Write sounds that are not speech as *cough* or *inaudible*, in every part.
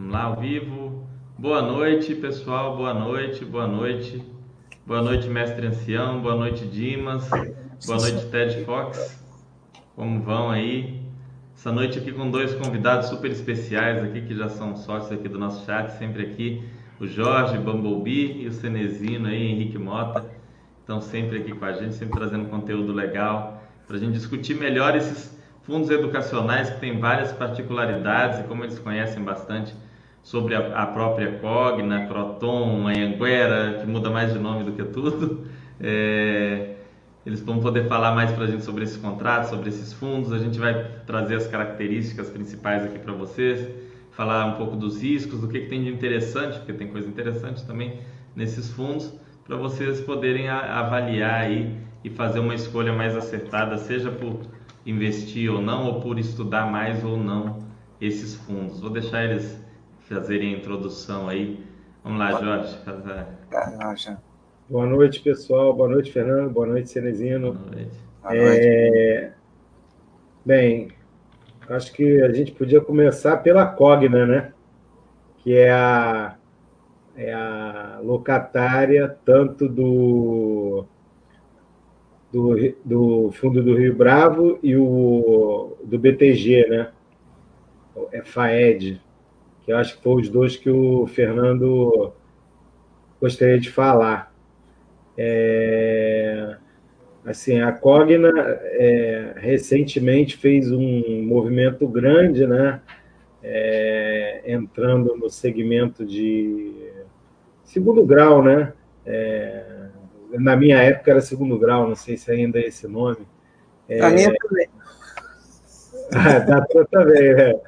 Vamos lá, ao vivo. Boa noite, pessoal. Boa noite, boa noite. Boa noite, mestre ancião. Boa noite, Dimas. Boa noite, Ted Fox. Como vão aí? Essa noite aqui com dois convidados super especiais aqui, que já são sócios aqui do nosso chat, sempre aqui. O Jorge Bumblebee e o Cenezino aí, Henrique Mota. Estão sempre aqui com a gente, sempre trazendo conteúdo legal para a gente discutir melhor esses fundos educacionais que têm várias particularidades e como eles conhecem bastante sobre a, a própria Cogna, Croton, Anhanguera, que muda mais de nome do que tudo. *laughs* É, eles vão poder falar mais para a gente sobre esses contratos, sobre esses fundos. A gente vai trazer as características principais aqui para vocês, falar um pouco dos riscos, do que, que tem de interessante, porque tem coisa interessante também nesses fundos, para vocês poderem a, avaliar aí e fazer uma escolha mais acertada, seja por investir ou não, ou por estudar mais ou não esses fundos. Vou deixar eles fazerem a introdução aí. Vamos lá, Jorge. Boa noite, pessoal. Boa noite, Fernando. Boa noite, Cenezino. Boa noite. É... Bem, acho que a gente podia começar pela Cogna, né? Que é a, é a locatária tanto do, do, do Fundo do Rio Bravo e o do BTG, né? É FAED eu acho que foram os dois que o Fernando gostaria de falar. É, assim, a Cogna é, recentemente fez um movimento grande, né? É, entrando no segmento de segundo grau, né? É, na minha época era segundo grau, não sei se ainda é esse nome. É, a minha também. Ah, da tua também, é.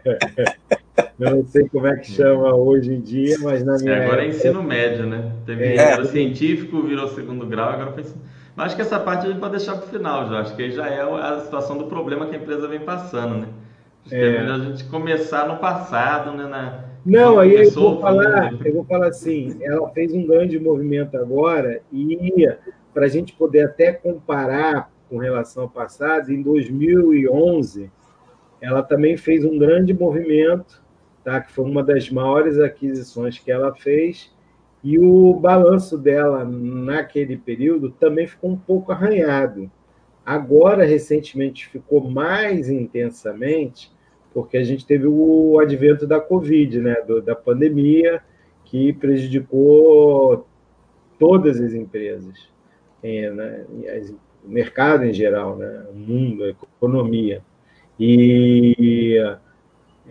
Eu não sei como é que chama hoje em dia, mas na minha. É, agora é ensino médio, né? Teve, é, era científico, virou segundo grau, agora foi. Mas acho que essa parte a gente pode deixar para o final, já. Acho que aí já é a situação do problema que a empresa vem passando, né? Acho é. que é melhor a gente começar no passado, né? Na... Não, aí eu vou falar, eu vou falar assim, ela fez um grande movimento agora e para a gente poder até comparar com relação ao passado, em 2011 ela também fez um grande movimento tá? que foi uma das maiores aquisições que ela fez, e o balanço dela naquele período também ficou um pouco arranhado. Agora, recentemente, ficou mais intensamente, porque a gente teve o advento da Covid, né? Do, da pandemia, que prejudicou todas as empresas, é, né? o mercado em geral, né? o mundo, a economia. E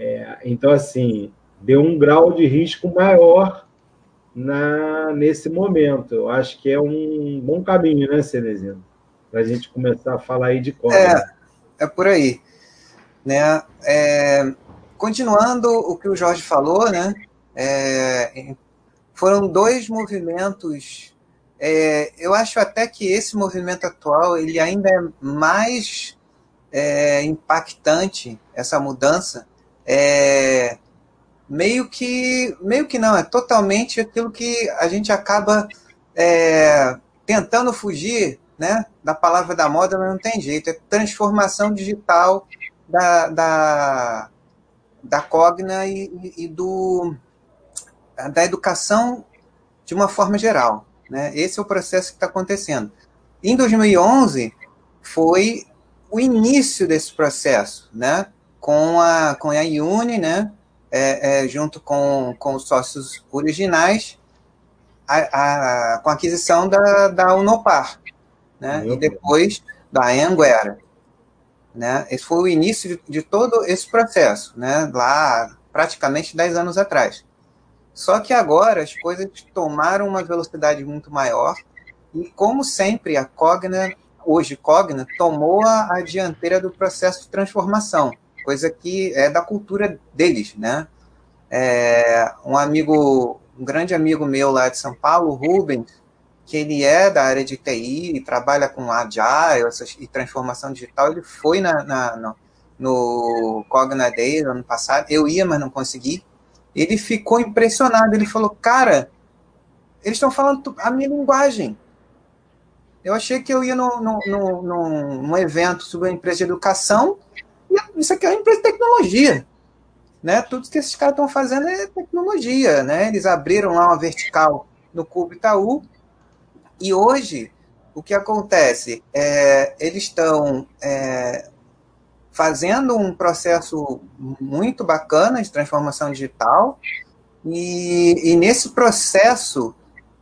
é, então, assim, deu um grau de risco maior na, nesse momento. Eu acho que é um bom caminho, né, Cenezino? Para a gente começar a falar aí de código. É, é por aí. Né? É, continuando o que o Jorge falou, né? É, foram dois movimentos. É, eu acho até que esse movimento atual ele ainda é mais é, impactante essa mudança, é meio que meio que não é totalmente aquilo que a gente acaba é, tentando fugir né da palavra da moda mas não tem jeito. É transformação digital da, da, da Cogna e, e do da educação de uma forma geral né. Esse é o processo que está acontecendo. Em 2011 foi o início desse processo né com a, com a Uni, né? É, é, junto com, com os sócios originais, a, a, com a aquisição da, da Unopar, né? e depois da Anguera. Né? Esse foi o início de, de, todo esse processo, né? lá praticamente 10 anos atrás. Só que agora as coisas tomaram uma velocidade muito maior e, como sempre, a Cogna, hoje Cogna, tomou a, a dianteira do processo de transformação coisa que é da cultura deles, né? É, um amigo, um grande amigo meu lá de São Paulo, Rubens, que ele é da área de TI e trabalha com Agile essas, e transformação digital, ele foi na, na no, no Cogna Day ano passado, eu ia, mas não consegui. Ele ficou impressionado, ele falou, cara, eles estão falando a minha linguagem. Eu achei que eu ia no, no, no, num evento sobre a empresa de educação isso aqui é uma empresa de tecnologia. né? Tudo que esses caras estão fazendo é tecnologia, né? Eles abriram lá uma vertical no Cubo Itaú e hoje o que acontece é eles estão é, fazendo um processo muito bacana de transformação digital e, e nesse processo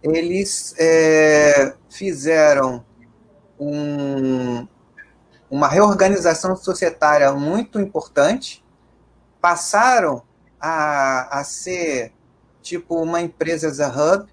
eles é, fizeram um, uma reorganização societária muito importante, passaram a, a ser tipo uma empresa as a hub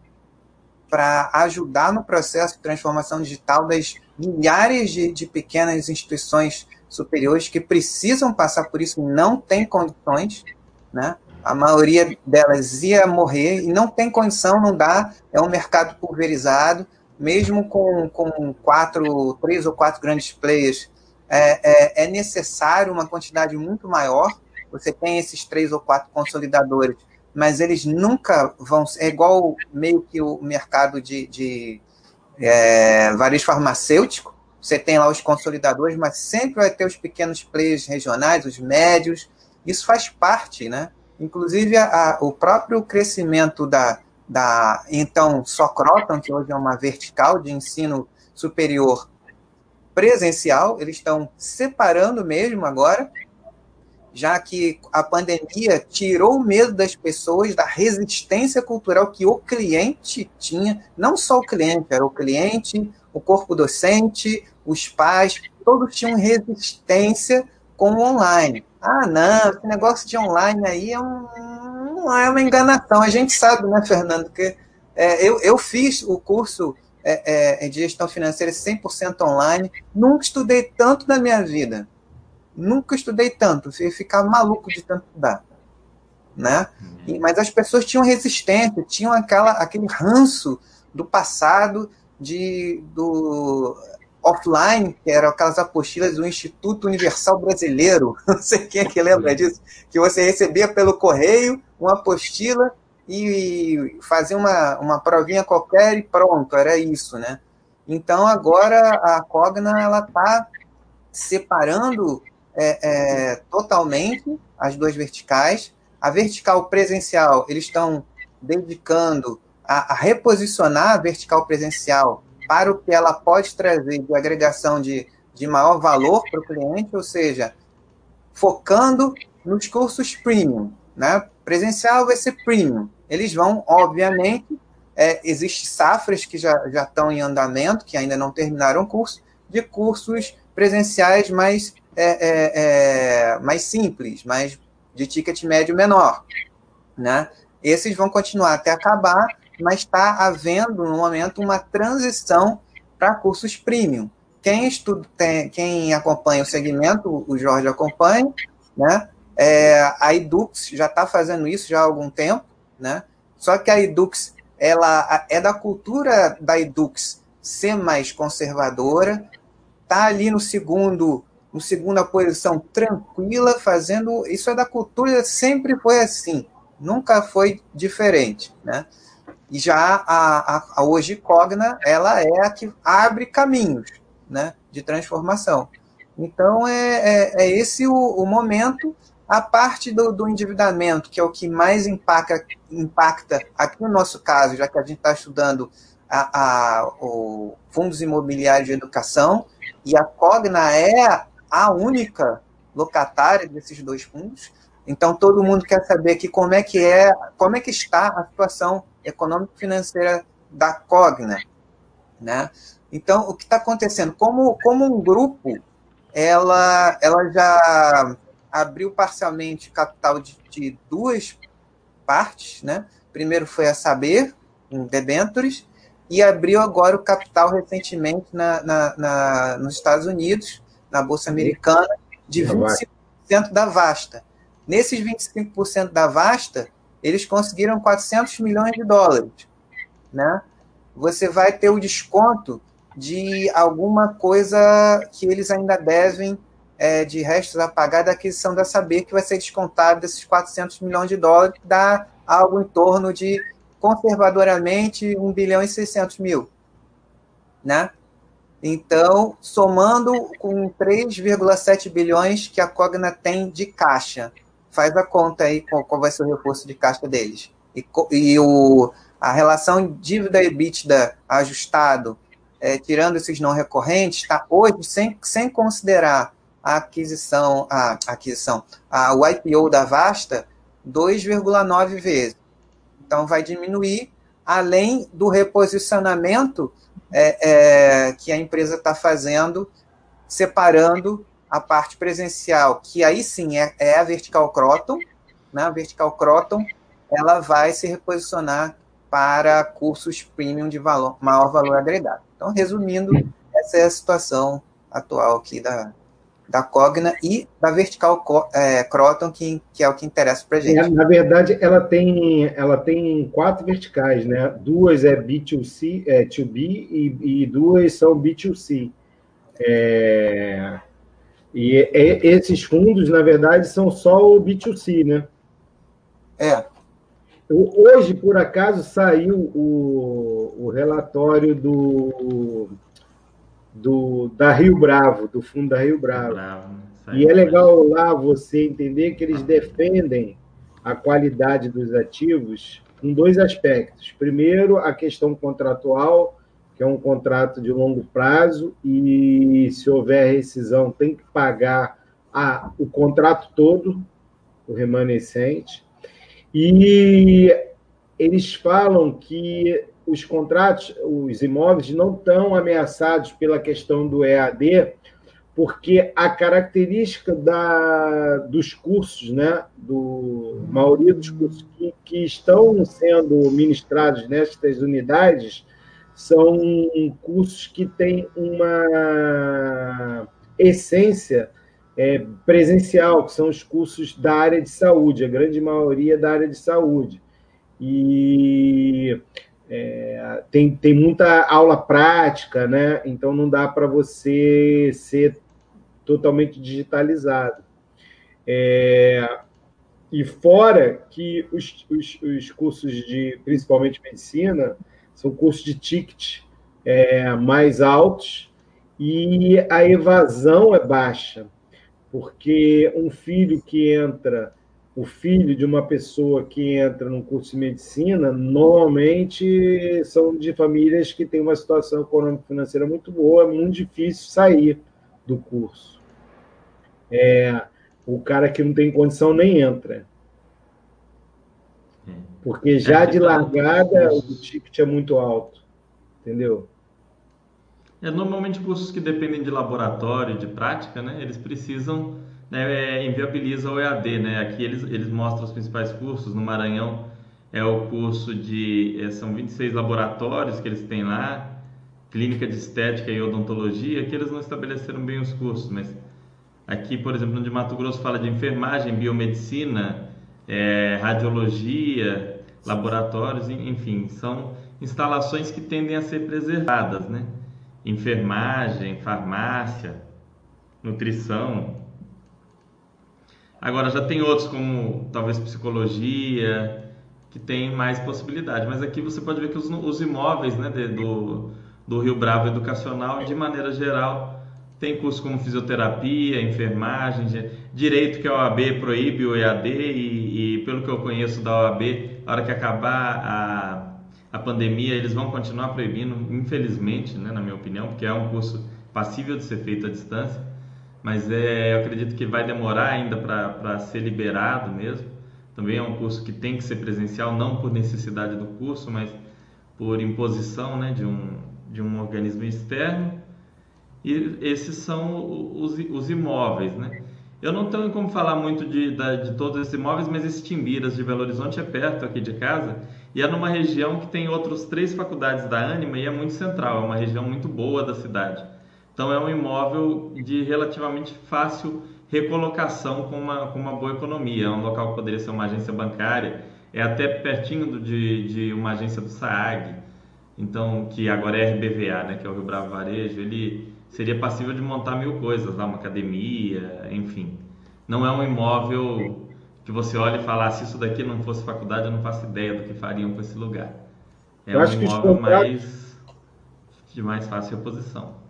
para ajudar no processo de transformação digital das milhares de, de pequenas instituições superiores que precisam passar por isso, não tem condições, né? A maioria delas ia morrer e não tem condição, não dá. É um mercado pulverizado, mesmo com, com quatro, três ou quatro grandes players, é, é, é necessário uma quantidade muito maior. Você tem esses três ou quatro consolidadores, mas eles nunca vão. É igual meio que o mercado de, de é, varejo farmacêutico você tem lá os consolidadores, mas sempre vai ter os pequenos players regionais, os médios. Isso faz parte, né? Inclusive, a, o próprio crescimento da, da então Socroton, que hoje é uma vertical de ensino superior presencial, eles estão separando mesmo agora, já que a pandemia tirou o medo das pessoas da resistência cultural que o cliente tinha, não só o cliente, era o cliente, o corpo docente, os pais, todos tinham resistência com o online. Ah, não, esse negócio de online aí é, um, é uma enganação. A gente sabe, né, Fernando, que é, eu, eu fiz o curso é, é, de gestão financeira 100% online, nunca estudei tanto na minha vida. Nunca estudei tanto, eu ficar maluco de tanto estudar. Né? E, mas as pessoas tinham resistência, tinham aquela, aquele ranço do passado, de, do, offline, que eram aquelas apostilas do Instituto Universal Brasileiro, *laughs* não sei quem é que lembra disso, que você recebia pelo correio uma apostila e fazia uma, uma provinha qualquer e pronto, era isso, né? Então agora a Cogna ela está separando é, é, totalmente as duas verticais. A vertical presencial eles estão dedicando a, a reposicionar a vertical presencial para o que ela pode trazer de agregação de, de maior valor para o cliente, ou seja, focando nos cursos premium. Né? Presencial vai ser premium. Eles vão, obviamente, é, existem safras que já, já estão em andamento, que ainda não terminaram o curso, de cursos presenciais mais, é, é, é, mais simples, mais de ticket médio menor. Né? Esses vão continuar até acabar, mas está havendo, no momento, uma transição para cursos premium. Quem, estuda, tem, quem acompanha o segmento, o Jorge acompanha, né? É, a Edux já está fazendo isso já há algum tempo, né? Só que a Edux ela é da cultura da Edux ser mais conservadora, tá ali no segundo, no segunda posição tranquila, fazendo isso é da cultura sempre foi assim, nunca foi diferente, né? E já a, a, a hoje Cogna, ela é a que abre caminhos né, de transformação. Então, é, é, é esse o, o, momento. A parte do, do, endividamento, que é o que mais impacta, impacta, aqui no nosso caso, já que a gente está estudando a, a, o fundos imobiliários de educação, e a Cogna é a única locatária desses dois fundos. Então, todo mundo quer saber aqui como é que é, como é que está a situação econômico-financeira da Cogna, né? Então, o que está acontecendo? Como, como um grupo, ela, ela já abriu parcialmente capital de, de duas partes, né? Primeiro foi a Saber, em debentures, e abriu agora o capital recentemente na, na, na, nos Estados Unidos, na Bolsa Americana, de 25% da Vasta. Nesses 25% da Vasta, eles conseguiram 400 milhões de dólares, né? Você vai ter o desconto de alguma coisa que eles ainda devem é, de restos a pagar da aquisição da Saber, que vai ser descontado desses 400 milhões de dólares, que dá algo em torno de, conservadoramente, 1 bilhão e 600 mil, né? Então, somando com 3,7 bilhões que a Cogna tem de caixa, faz a conta aí qual, qual vai ser o recurso de caixa deles. E, e o, a relação dívida EBITDA ajustado, é, tirando esses não recorrentes, está hoje, sem, sem considerar a aquisição, a, aquisição, a, o IPO da Vasta, 2,9 vezes. Então, vai diminuir, além do reposicionamento é, é, que a empresa está fazendo, separando a parte presencial, que aí sim é, é a vertical Croton, né? a vertical Croton, ela vai se reposicionar para cursos premium de valor, maior valor agregado. Então, resumindo, essa é a situação atual aqui da, da Cogna e da vertical é, Croton, que, que é o que interessa para a gente. É, na verdade, ela tem, ela tem quatro verticais, né? Duas é B2C, é 2B e, e duas são B2C. É, e é, esses fundos, na verdade, são só o B2C, né? É. Hoje, por acaso, saiu o, o relatório do, do, da Rio Bravo, do fundo da Rio Bravo. Bravo né? e é legal lá você entender que eles defendem a qualidade dos ativos em dois aspectos. Primeiro, a questão contratual, que é um contrato de longo prazo, e se houver rescisão, tem que pagar a, o contrato todo, o remanescente. E eles falam que os contratos, os imóveis não estão ameaçados pela questão do EAD, porque a característica da, dos cursos, né, do a maioria dos cursos que, que estão sendo ministrados nestas unidades são cursos que têm uma essência é, presencial, que são os cursos da área de saúde, a grande maioria da área de saúde. E é, tem, tem muita aula prática, né? Então não dá para você ser totalmente digitalizado. É, e fora que os, os, os, cursos de, principalmente medicina, são cursos de ticket é, mais altos e a evasão é baixa, porque um filho que entra o filho de uma pessoa que entra num curso de medicina, normalmente são de famílias que têm uma situação econômica financeira muito boa, é muito difícil sair do curso. É, o cara que não tem condição nem entra. Porque já de largada o ticket é muito alto. Entendeu? É, normalmente cursos que dependem de laboratório, de prática, né? Eles precisam né, é, inviabiliza o EAD, né? Aqui eles, eles mostram os principais cursos. No Maranhão é o curso de... É, são 26 laboratórios que eles têm lá, clínica de estética e odontologia, que eles não estabeleceram bem os cursos, mas aqui, por exemplo, no de Mato Grosso fala de enfermagem, biomedicina, é, radiologia, laboratórios, enfim, são instalações que tendem a ser preservadas, né? Enfermagem, farmácia, nutrição, Agora já tem outros como talvez psicologia, que tem mais possibilidade. Mas aqui você pode ver que os, os imóveis né, de, do, do Rio Bravo Educacional, de maneira geral, tem cursos como fisioterapia, enfermagem, direito que a OAB proíbe o EAD e, e, pelo que eu conheço da OAB, na hora que acabar a, a pandemia, eles vão continuar proibindo, infelizmente, né, na minha opinião, porque é um curso passível de ser feito à distância mas é, eu acredito que vai demorar ainda para ser liberado mesmo. Também é um curso que tem que ser presencial, não por necessidade do curso, mas por imposição né, de, um, de um organismo externo. E esses são os, os imóveis. Né? Eu não tenho como falar muito de, de todos esses imóveis, mas esse Timbiras de Belo Horizonte é perto aqui de casa e é numa região que tem outras três faculdades da Anima e é muito central, é uma região muito boa da cidade. Então é um imóvel de relativamente fácil recolocação com uma, com uma boa economia. É um local que poderia ser uma agência bancária, é até pertinho do, de, de uma agência do SAAG, então, que agora é RBVA, né, que é o Rio Bravo Varejo, ele seria passível de montar mil coisas lá, uma academia, enfim. Não é um imóvel que você olha e fala, ah, se isso daqui não fosse faculdade, eu não faço ideia do que fariam com esse lugar. É eu um imóvel mais, de mais fácil reposição.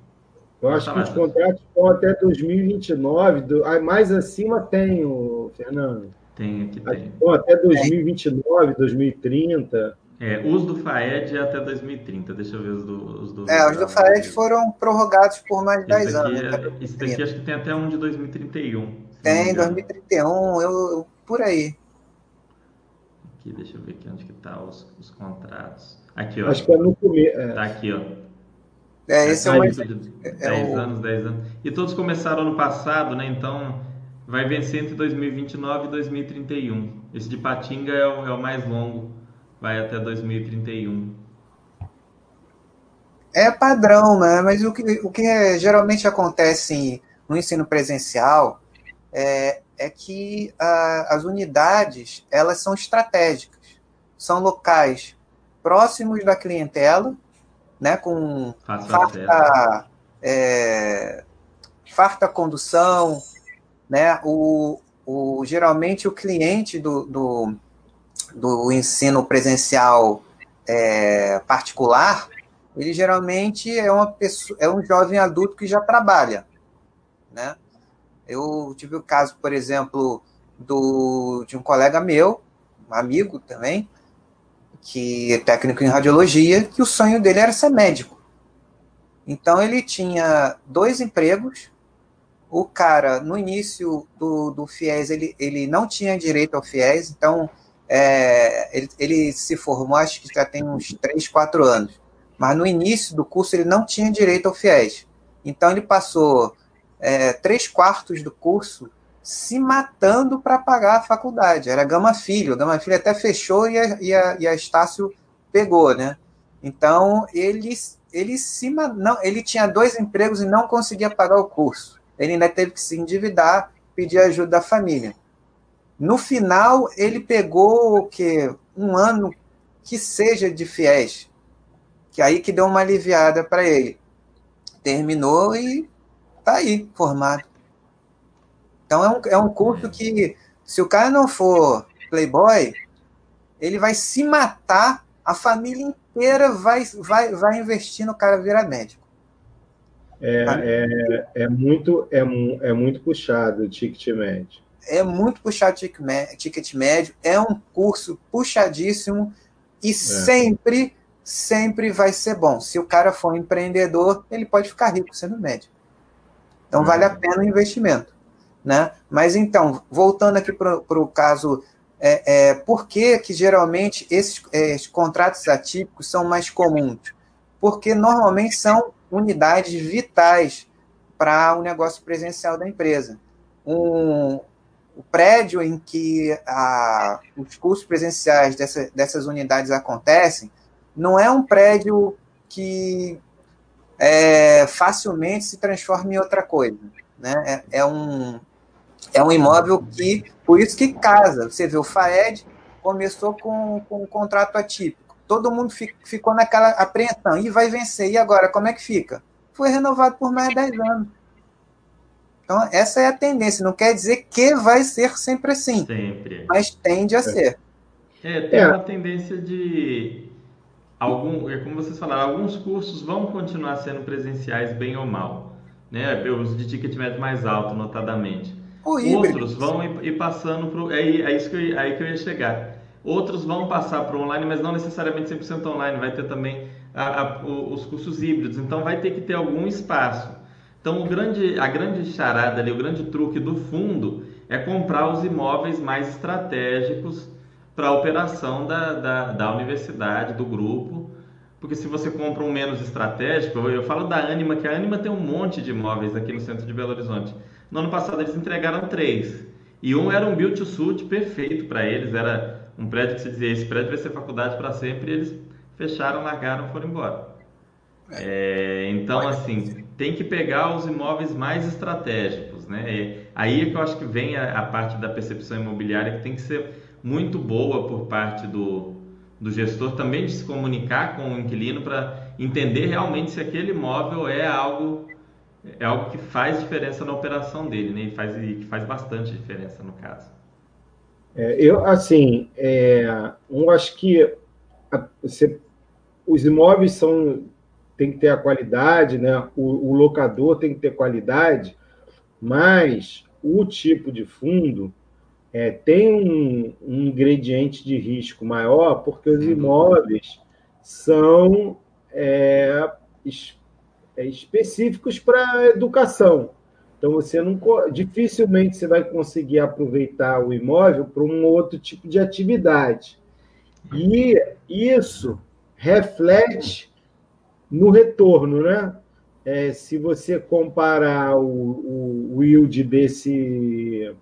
Eu acho que os contratos vão até 2029, do, mais acima tem, o Fernando. Tem, aqui tem. Então, até 2029, 2030. É, os do FAED é até 2030. Deixa eu ver os do. Os do é, os do FAED foram prorrogados por mais de 10 anos. É, isso daqui acho que tem até um de 2031. Tem, 2031, eu, eu, por aí. Aqui, deixa eu ver aqui onde que tá os, os contratos. Aqui, ó. Acho que é no começo. É. Tá aqui, ó. É, esse é, é o mais. 10 é o... anos, 10 anos. E todos começaram ano passado, né? Então vai vencer entre 2029 e 2031. Esse de Patinga é o, é o mais longo, vai até 2031. É padrão, né? Mas o que, o que geralmente acontece no ensino presencial é, é que a, as unidades elas são estratégicas, são locais próximos da clientela, né, com farta, é, farta condução, né, o, o, geralmente o cliente do, do, do ensino presencial é, particular, ele geralmente é uma pessoa, é um jovem adulto que já trabalha, né? Eu tive o caso, por exemplo, do, de um colega meu, um amigo também, que é técnico em radiologia, que o sonho dele era ser médico. Então ele tinha dois empregos. O cara, no início do, do FIES, ele, ele não tinha direito ao FIES, então é, ele, ele se formou, acho que já tem uns 3, 4 anos. Mas no início do curso ele não tinha direito ao FIES. Então ele passou é, três quartos do curso se matando para pagar a faculdade. Era Gama Filho. A Gama Filho até fechou e a, e a, e a Estácio pegou, né? Então, ele, ele, se, não, ele tinha dois empregos e não conseguia pagar o curso. Ele ainda teve que se endividar, pedir ajuda da família. No final, ele pegou o quê? Um ano que seja de fiéis. Que aí que deu uma aliviada para ele. Terminou e tá aí, formado. Então é um, é um curso que, se o cara não for playboy, ele vai se matar, a família inteira vai, vai, vai investir no cara virar médico. É, é, é, muito, é, é muito puxado o ticket médio. É muito puxado o ticket médio, é um curso puxadíssimo e é. sempre, sempre vai ser bom. Se o cara for um empreendedor, ele pode ficar rico sendo médico. Então vale a pena o investimento. Né? Mas então, voltando aqui para o caso, é, é, por que, que geralmente esses, é, esses contratos atípicos são mais comuns? Porque normalmente são unidades vitais para o negócio presencial da empresa. Um, o prédio em que a, os cursos presenciais dessa, dessas unidades acontecem não é um prédio que é, facilmente se transforma em outra coisa. Né? É, é, um, é um imóvel que, por isso que casa. Você vê, o FAED começou com, com um contrato atípico. Todo mundo ficou naquela apreensão. E vai vencer. E agora, como é que fica? Foi renovado por mais 10 anos. Então, essa é a tendência. Não quer dizer que vai ser sempre assim. Sempre. Mas tende a ser. É, tem é. uma tendência de. Algum, é como vocês falaram, alguns cursos vão continuar sendo presenciais, bem ou mal. Né? Os de ticket médio mais alto, notadamente. Outros vão ir passando para. É, é isso que eu, aí que eu ia chegar. Outros vão passar para online, mas não necessariamente 100% online. Vai ter também a, a, os cursos híbridos. Então vai ter que ter algum espaço. Então o grande, a grande charada ali, o grande truque do fundo é comprar os imóveis mais estratégicos para a operação da, da, da universidade, do grupo. Porque se você compra um menos estratégico, eu falo da Anima, que a Anima tem um monte de imóveis aqui no centro de Belo Horizonte. No ano passado eles entregaram três. E um era um build to suit perfeito para eles. Era um prédio que se dizia: esse prédio vai ser faculdade para sempre. E eles fecharam, largaram, foram embora. É, então, assim, tem que pegar os imóveis mais estratégicos, né? E aí é que eu acho que vem a, a, parte da percepção imobiliária que tem que ser muito boa por parte do, do gestor também de se comunicar com o inquilino para entender realmente se aquele imóvel é algo é algo que faz diferença na operação dele, né? E faz, que faz bastante diferença no caso. É, eu, assim, é, eu acho que a, você, os imóveis são tem que ter a qualidade, né? O, o, locador tem que ter qualidade, mas o tipo de fundo é, tem um, um, ingrediente de risco maior, porque os imóveis são é, é, específicos para educação. Então você não dificilmente você vai conseguir aproveitar o imóvel para um outro tipo de atividade. E isso reflete no retorno, né? É, se você comparar o, o, o yield desse,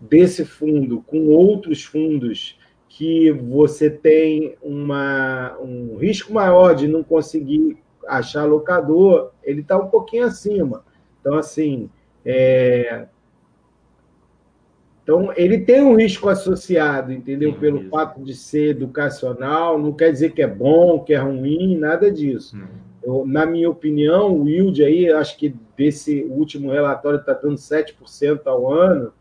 desse fundo com outros fundos que você tem uma, um risco maior de não conseguir achar locador, ele está um pouquinho acima. Então, assim, é... então ele tem um risco associado, entendeu? Sim, Pelo fato de ser educacional, não quer dizer que é bom, que é ruim, nada disso. Eu, na minha opinião, o yield aí, acho que desse último relatório está dando 7% ao ano,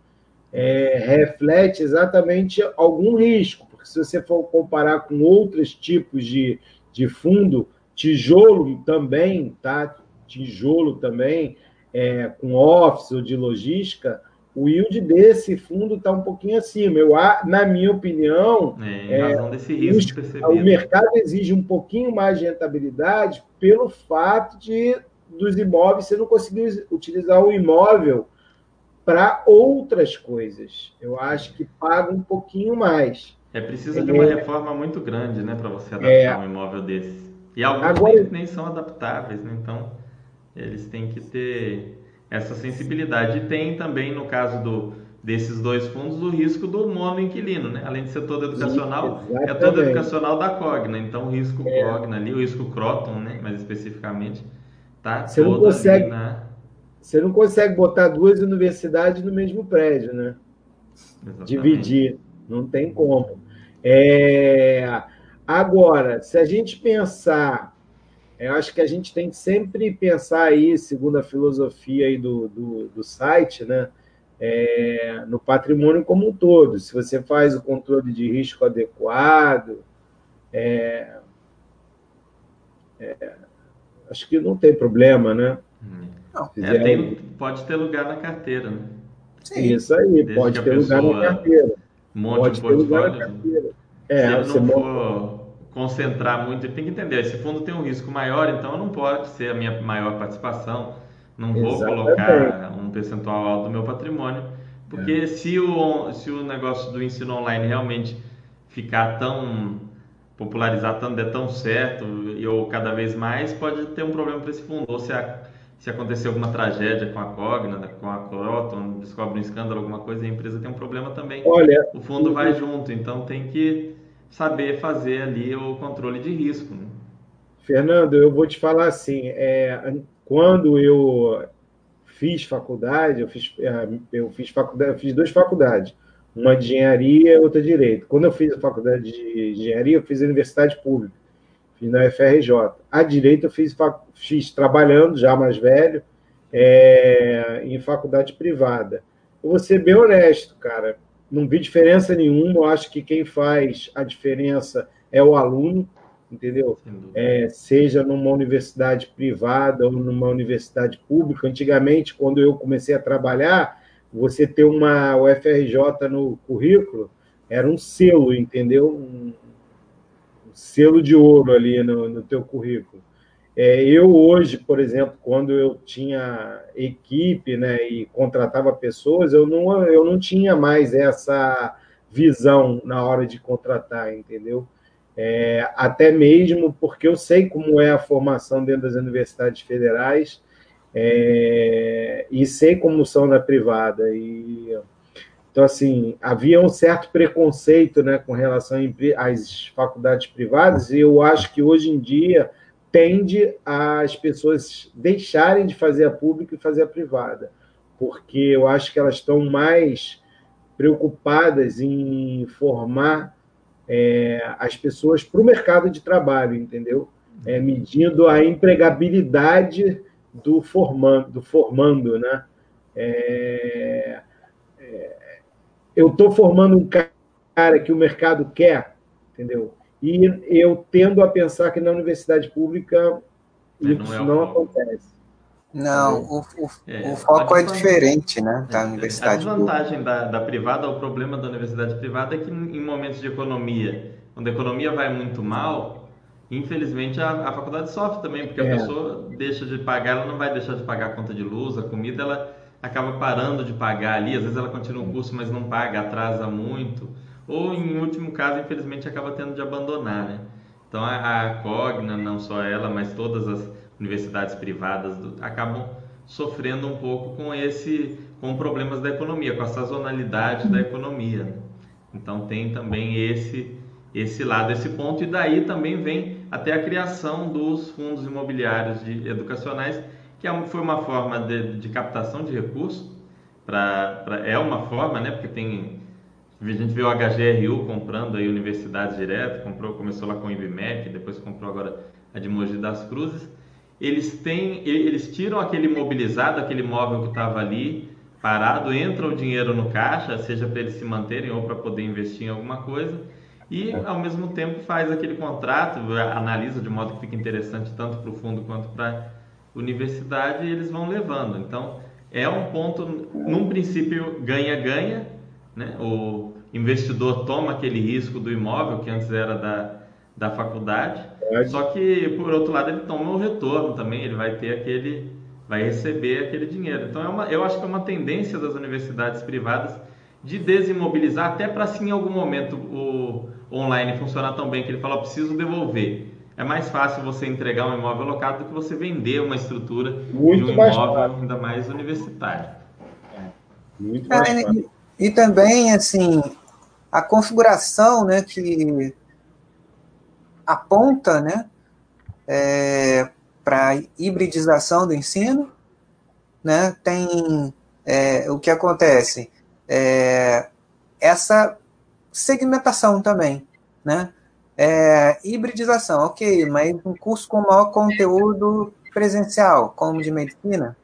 é, reflete exatamente algum risco, porque se você for comparar com outros tipos de, de fundo, tijolo também, tá? Tijolo também, é, com office ou de logística, o yield desse fundo está um pouquinho acima. Eu, na minha opinião, é, é, desse risco o mercado exige um pouquinho mais de rentabilidade pelo fato de dos imóveis você não conseguir utilizar o imóvel para outras coisas. Eu acho que paga um pouquinho mais. É preciso de uma reforma muito grande, né, para você adaptar é, um imóvel desse. E alguns agora, nem, nem são adaptáveis, né? Então eles têm que ter essa sensibilidade. E tem também, no caso do, desses dois fundos, o risco do monoinquilino, né? Além de ser todo educacional, Sim, é todo educacional da Cogna. Então, o risco é. Cogna ali, o risco Croton, né? Mais especificamente, tá você não consegue, na... Você não consegue botar duas universidades no mesmo prédio, né? Exatamente. Dividir. Não tem como. É... Agora, se a gente pensar eu acho que a gente tem que sempre pensar aí, segundo a filosofia aí do, do, do site, né? É, no patrimônio como um todo. Se você faz o controle de risco adequado, é, é, acho que não tem problema, né? Não, é, tem, pode ter lugar na carteira, né? Sim. Isso aí, Desde pode ter lugar na carteira. Monte pode ter lugar na carteira. É, se ele não for concentrar muito, ele tem que entender, esse fundo tem um risco maior, então não pode ser a minha maior participação, não vou Exatamente. colocar um percentual alto do meu patrimônio, porque é. se, o, se o negócio do ensino online realmente ficar tão popularizar tanto, der tão certo, e ou cada vez mais, pode ter um problema para esse fundo, ou se, a, se acontecer alguma tragédia com a Cogna, com a Croton, descobre um escândalo, alguma coisa, a empresa tem um problema também. Olha, o fundo vai junto, então tem que saber fazer ali o controle de risco. Né? Fernando, eu vou te falar assim, é, quando eu fiz faculdade, eu fiz, é, eu fiz faculdade, eu fiz duas faculdades, uma de engenharia e outra de direito. Quando eu fiz a faculdade de engenharia, eu fiz a universidade pública, fiz na UFRJ. A direito eu fiz, fiz trabalhando, já mais velho, é, em faculdade privada. Eu vou ser bem honesto, cara não vi diferença nenhuma. Eu acho que quem faz a diferença é o aluno, entendeu? É, seja numa universidade privada ou numa universidade pública. Antigamente, quando eu comecei a trabalhar, você ter uma UFRJ no currículo era um selo, entendeu? Um, selo de ouro ali no, no teu currículo. É, eu hoje, por exemplo, quando eu tinha equipe né, e contratava pessoas, eu não, eu não tinha mais essa visão na hora de contratar, entendeu? É, até mesmo porque eu sei como é a formação dentro das universidades federais é, e sei como são na privada. E, então, assim, havia um certo preconceito né, com relação às faculdades privadas, e eu acho que hoje em dia tende as pessoas deixarem de fazer a pública e fazer a privada, porque eu acho que elas estão mais preocupadas em formar é, as pessoas para o mercado de trabalho, entendeu? É, medindo a empregabilidade do formando, do formando né? É, é eu estou formando um cara que o mercado quer, entendeu? E eu tendo a pensar que na universidade pública isso não, é não acontece. Não, o, o, é, o foco é diferente, né, da é, universidade. A vantagem da, da privada, o problema da universidade privada é que em momentos de economia, quando a economia vai muito mal, infelizmente a, a faculdade sofre também, porque é. a pessoa deixa de pagar, ela não vai deixar de pagar a conta de luz, a comida, ela acaba parando de pagar ali, às vezes ela continua o curso, mas não paga, atrasa muito, ou em último caso, infelizmente, acaba tendo de abandonar, né? Então a, Cogna, não só ela, mas todas as universidades privadas do, acabam sofrendo um pouco com esse com problemas da economia, com a sazonalidade da economia. Né? Então tem também esse esse lado, esse ponto e daí também vem até a criação dos fundos imobiliários de, educacionais, que é foi uma forma de, de captação de recursos para é uma forma, né? Porque tem a gente vê o HGRU comprando aí universidades direto, comprou, começou lá com o IBMEC, depois comprou agora a de Mogi das Cruzes eles têm, eles tiram aquele imobilizado, aquele imóvel que estava ali parado, entra o dinheiro no caixa, seja para eles se manterem ou para poder investir em alguma coisa, e ao mesmo tempo faz aquele contrato, analisa de modo que fica interessante tanto para o fundo quanto para a universidade e eles vão levando. Então é um ponto, num princípio ganha-ganha, né? o investidor toma aquele risco do imóvel que antes era da, da faculdade só que, por outro lado, ele toma o retorno também, ele vai ter aquele, vai receber aquele dinheiro. Então, é uma, eu acho que é uma tendência das universidades privadas de desimobilizar, até para se em algum momento o online funcionar tão bem que ele fala, preciso devolver. É mais fácil você entregar um imóvel locado do que você vender uma estrutura Muito de um imóvel fácil. ainda mais universitário. Muito mais é, fácil. E, também, assim, a configuração né, que aponta né, é, para a hibridização do ensino. Né, tem é, o que acontece? É, essa segmentação também. Né? É, hibridização, ok, mas um curso com maior conteúdo presencial, como de medicina,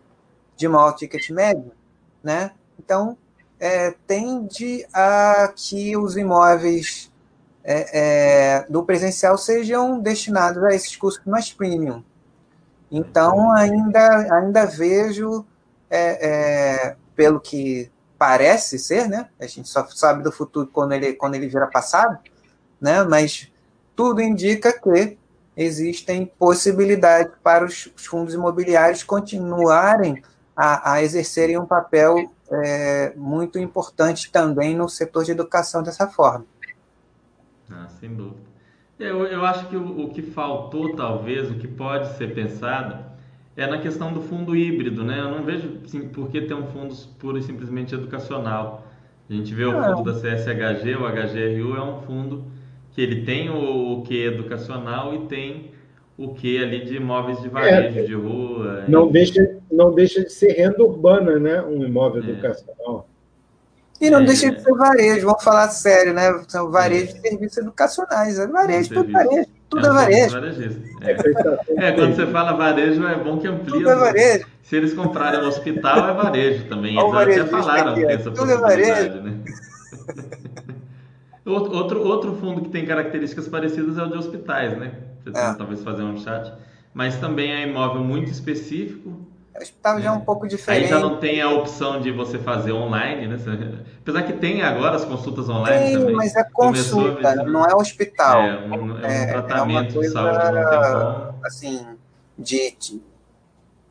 de maior ticket médio, né? Então, é, tende a que os imóveis é, é, do presencial sejam destinados a esses cursos mais premium. Então, ainda, ainda vejo, é, é, pelo que parece ser, né? A gente só sabe do futuro quando ele, quando ele vira passado, né? Mas tudo indica que existem possibilidades para os, fundos imobiliários continuarem a, a exercerem um papel é, muito importante também no setor de educação dessa forma. Ah, sem dúvida. Eu, eu acho que o, o que faltou, talvez, o que pode ser pensado, é na questão do fundo híbrido, né? Eu não vejo sim, por que ter um fundo puro e simplesmente educacional. A gente vê o fundo da CSHG, o HGRU é um fundo que ele tem o, o que educacional e tem o que ali de imóveis de varejo, é, de rua. Não, e... deixa, não deixa de ser renda urbana, né? Um imóvel é. educacional. E não é. deixa de ser varejo, vamos falar sério, né? São varejo de serviços educacionais. É varejo, tudo varejo. Tudo é, é varejo. É. é. quando você fala varejo, é bom que amplia. Tudo é varejo. Se eles comprarem um hospital, é varejo também. Eles até falaram que essa tudo é varejo. Né? *laughs* outro, outro fundo que tem características parecidas é o de hospitais, né? Você é. talvez fazer um chat. Mas também é imóvel muito específico, hospital já é um é. pouco diferente. Aí já não tem a opção de você fazer online, né? *laughs* Apesar que tem agora as consultas online tem, também. mas é consulta, não é hospital. É um, é um é, tratamento é de saúde, não tem como. Assim, de, de,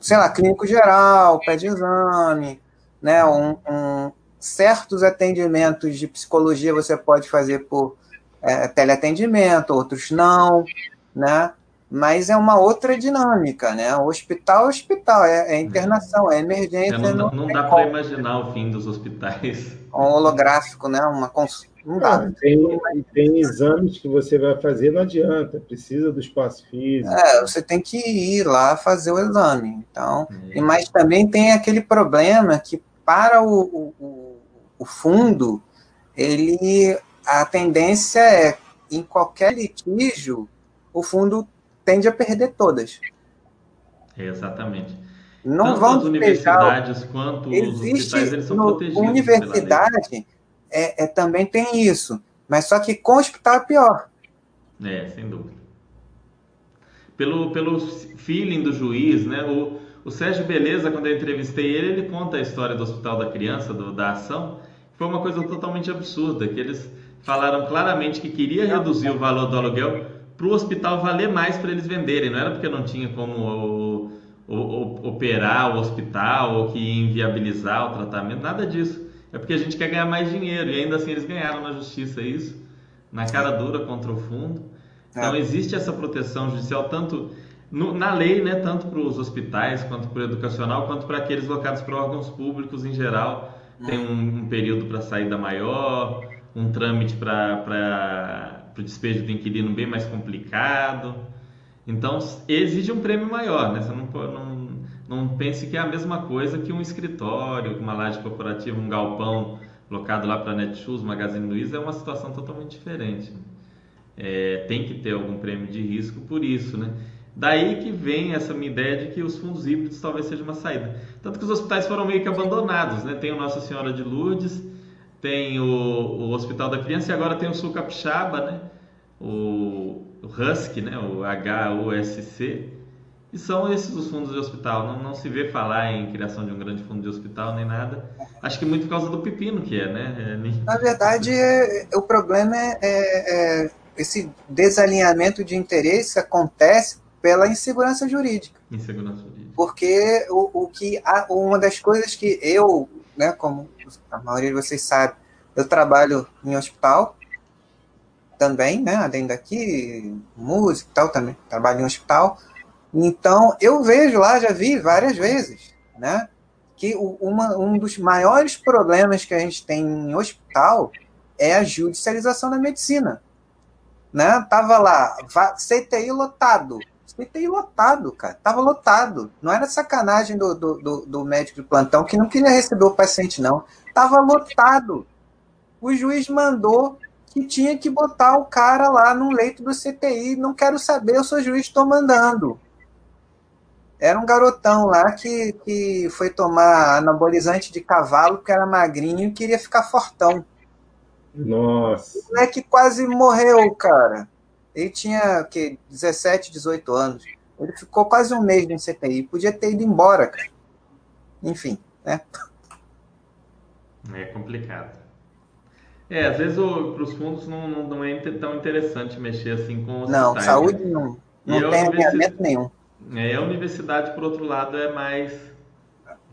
sei lá, clínico geral, pede exame, né? Um, um, certos atendimentos de psicologia você pode fazer por é, teleatendimento, outros não, né? Mas é uma outra dinâmica, né? O hospital é hospital, é, é internação, é emergência. É, não, não, não dá para imaginar o fim dos hospitais. Um holográfico, né? Uma cons... Não dá. Ah, tem, tem exames que você vai fazer, não adianta, precisa do espaço físico. É, você tem que ir lá fazer o exame. Então, é. mas também tem aquele problema que para o, o, o fundo, ele a tendência é em qualquer litígio o fundo tende a perder todas. exatamente. Não Tanto vão as universidades quanto os hospitais, eles são no, protegidos. Universidade é, é, também tem isso, mas só que com o hospital é pior. É, sem dúvida. Pelo, pelo feeling do juiz, né? O, o Sérgio Beleza, quando eu entrevistei ele, ele conta a história do Hospital da Criança, do, da ação. Foi uma coisa totalmente absurda, que eles falaram claramente que queria reduzir o valor do aluguel para o hospital valer mais para eles venderem. Não era porque não tinha como o, o, operar o hospital ou que inviabilizar o tratamento, nada disso. É porque a gente quer ganhar mais dinheiro e ainda assim eles ganharam na justiça isso, na cara dura contra o fundo. Então é. existe essa proteção judicial tanto no, na lei, né, tanto para os hospitais quanto para o educacional, quanto para aqueles locados para órgãos públicos em geral. Tem um, um período para saída maior, um trâmite para o despejo do inquilino bem mais complicado. Então, exige um prêmio maior, né? Você não, não, não pense que é a mesma coisa que um escritório, uma laje corporativa, um galpão locado lá para Netshoes, Magazine Luiza, é uma situação totalmente diferente. É, tem que ter algum prêmio de risco por isso, né? Daí que vem essa minha ideia de que os fundos híbridos talvez seja uma saída. Tanto que os hospitais foram meio que abandonados, né? Tem o Nossa Senhora de Lourdes, tem o, o Hospital da Criança e agora tem o Sul Capixaba, né? O, o HUSC, né? O HUSC. E são esses os fundos de hospital. Não, não se vê falar em criação de um grande fundo de hospital nem nada. Acho que muito por causa do pepino que é, né? É... Na verdade, é, o problema é, é, é, esse desalinhamento de interesse acontece pela insegurança jurídica. Insegurança jurídica. Porque o, o que uma das coisas que eu, né, como a maioria de vocês sabe, eu trabalho em hospital também, né, além daqui, música e tal também, trabalho em hospital. Então, eu vejo lá, já vi várias vezes, né, que uma, um dos maiores problemas que a gente tem em hospital é a judicialização da medicina. Né? Tava lá, CTI lotado, CTI lotado, cara. Tava lotado. Não era sacanagem do, do, do, do, médico de plantão que não queria receber o paciente, não. Tava lotado. O juiz mandou que tinha que botar o cara lá no leito do CTI. Não quero saber, eu sou juiz, estou mandando. Era um garotão lá que, que foi tomar anabolizante de cavalo porque era magrinho e queria ficar fortão. Nossa. O moleque quase morreu, cara. Ele tinha que 17, 18 anos. Ele ficou quase um mês no CTI. Podia ter ido embora, cara. Enfim, né? É complicado. É, às vezes para os fundos não, não, não, é tão interessante mexer assim com os Não, saúde não, não tem alinhamento nenhum. É, a universidade, por outro lado, é mais.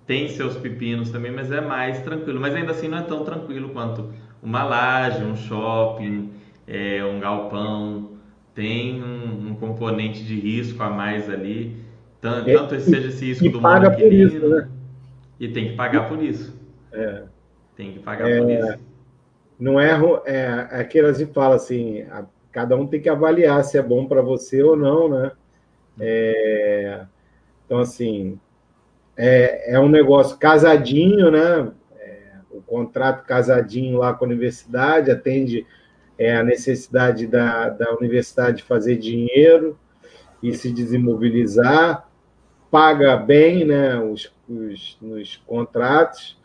Tem seus pepinos também, mas é mais tranquilo. Mas ainda assim não é tão tranquilo quanto uma laje, um shopping, é, um galpão tem um, um, componente de risco a mais ali, tanto, é, tanto seja esse risco do paga por isso, né? E tem que pagar por isso. É. Tem que pagar é, por isso. Não é, é, é aquilo que fala assim, a, cada um tem que avaliar se é bom para você ou não, né? É, então, assim, é, é um negócio casadinho, né? É, o contrato casadinho lá com a universidade atende é a necessidade da, da universidade fazer dinheiro e se desimobilizar, paga bem né, os, os, nos contratos,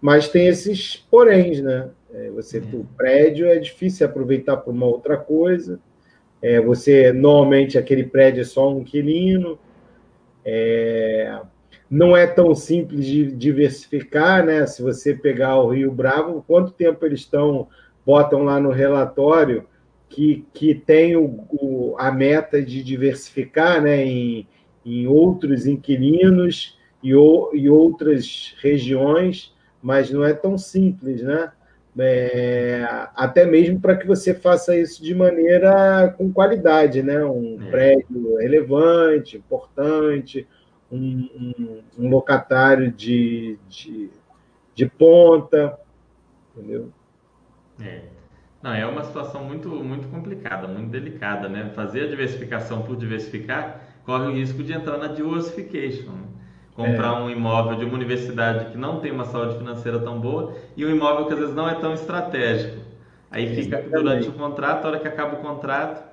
mas tem esses poréns, né? É, você, o uhum. prédio é difícil aproveitar para uma outra coisa. É, você, normalmente, aquele prédio é só um inquilino. É, não é tão simples de diversificar, né? Se você pegar o Rio Bravo, quanto tempo eles estão botam lá no relatório que, que tem o, o, a meta de diversificar né, em, em outros inquilinos e, o, e outras regiões, mas não é tão simples, né? É, até mesmo para que você faça isso de maneira com qualidade, né? Um é. prédio relevante, importante, um, um, um locatário de, de, de ponta, entendeu? É. Não, é uma situação muito, muito complicada, muito delicada, né? Fazer a diversificação por diversificar corre o risco de entrar na diversification. Né? Comprar é. um imóvel de uma universidade que não tem uma saúde financeira tão boa e um imóvel que às vezes não é tão estratégico. Aí fica Exatamente. durante o contrato, a hora que acaba o contrato,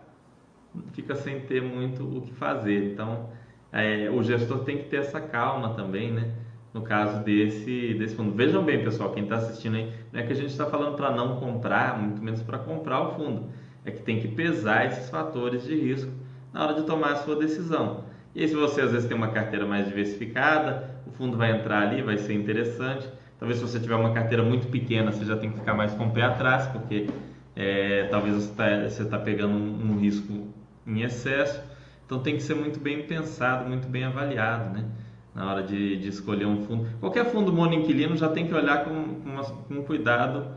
fica sem ter muito o que fazer. Então, é, o gestor tem que ter essa calma também, né? No caso desse, desse fundo. Vejam bem, pessoal, quem está assistindo aí, não é que a gente está falando para não comprar, muito menos para comprar o fundo. É que tem que pesar esses fatores de risco na hora de tomar a sua decisão. E aí, se você às vezes tem uma carteira mais diversificada, o fundo vai entrar ali, vai ser interessante. Talvez se você tiver uma carteira muito pequena, você já tem que ficar mais com o pé atrás, porque é, talvez você está tá pegando um, um, risco em excesso. Então tem que ser muito bem pensado, muito bem avaliado, né? Na hora de, de escolher um fundo. Qualquer fundo monoinquilino já tem que olhar com, com, uma, com cuidado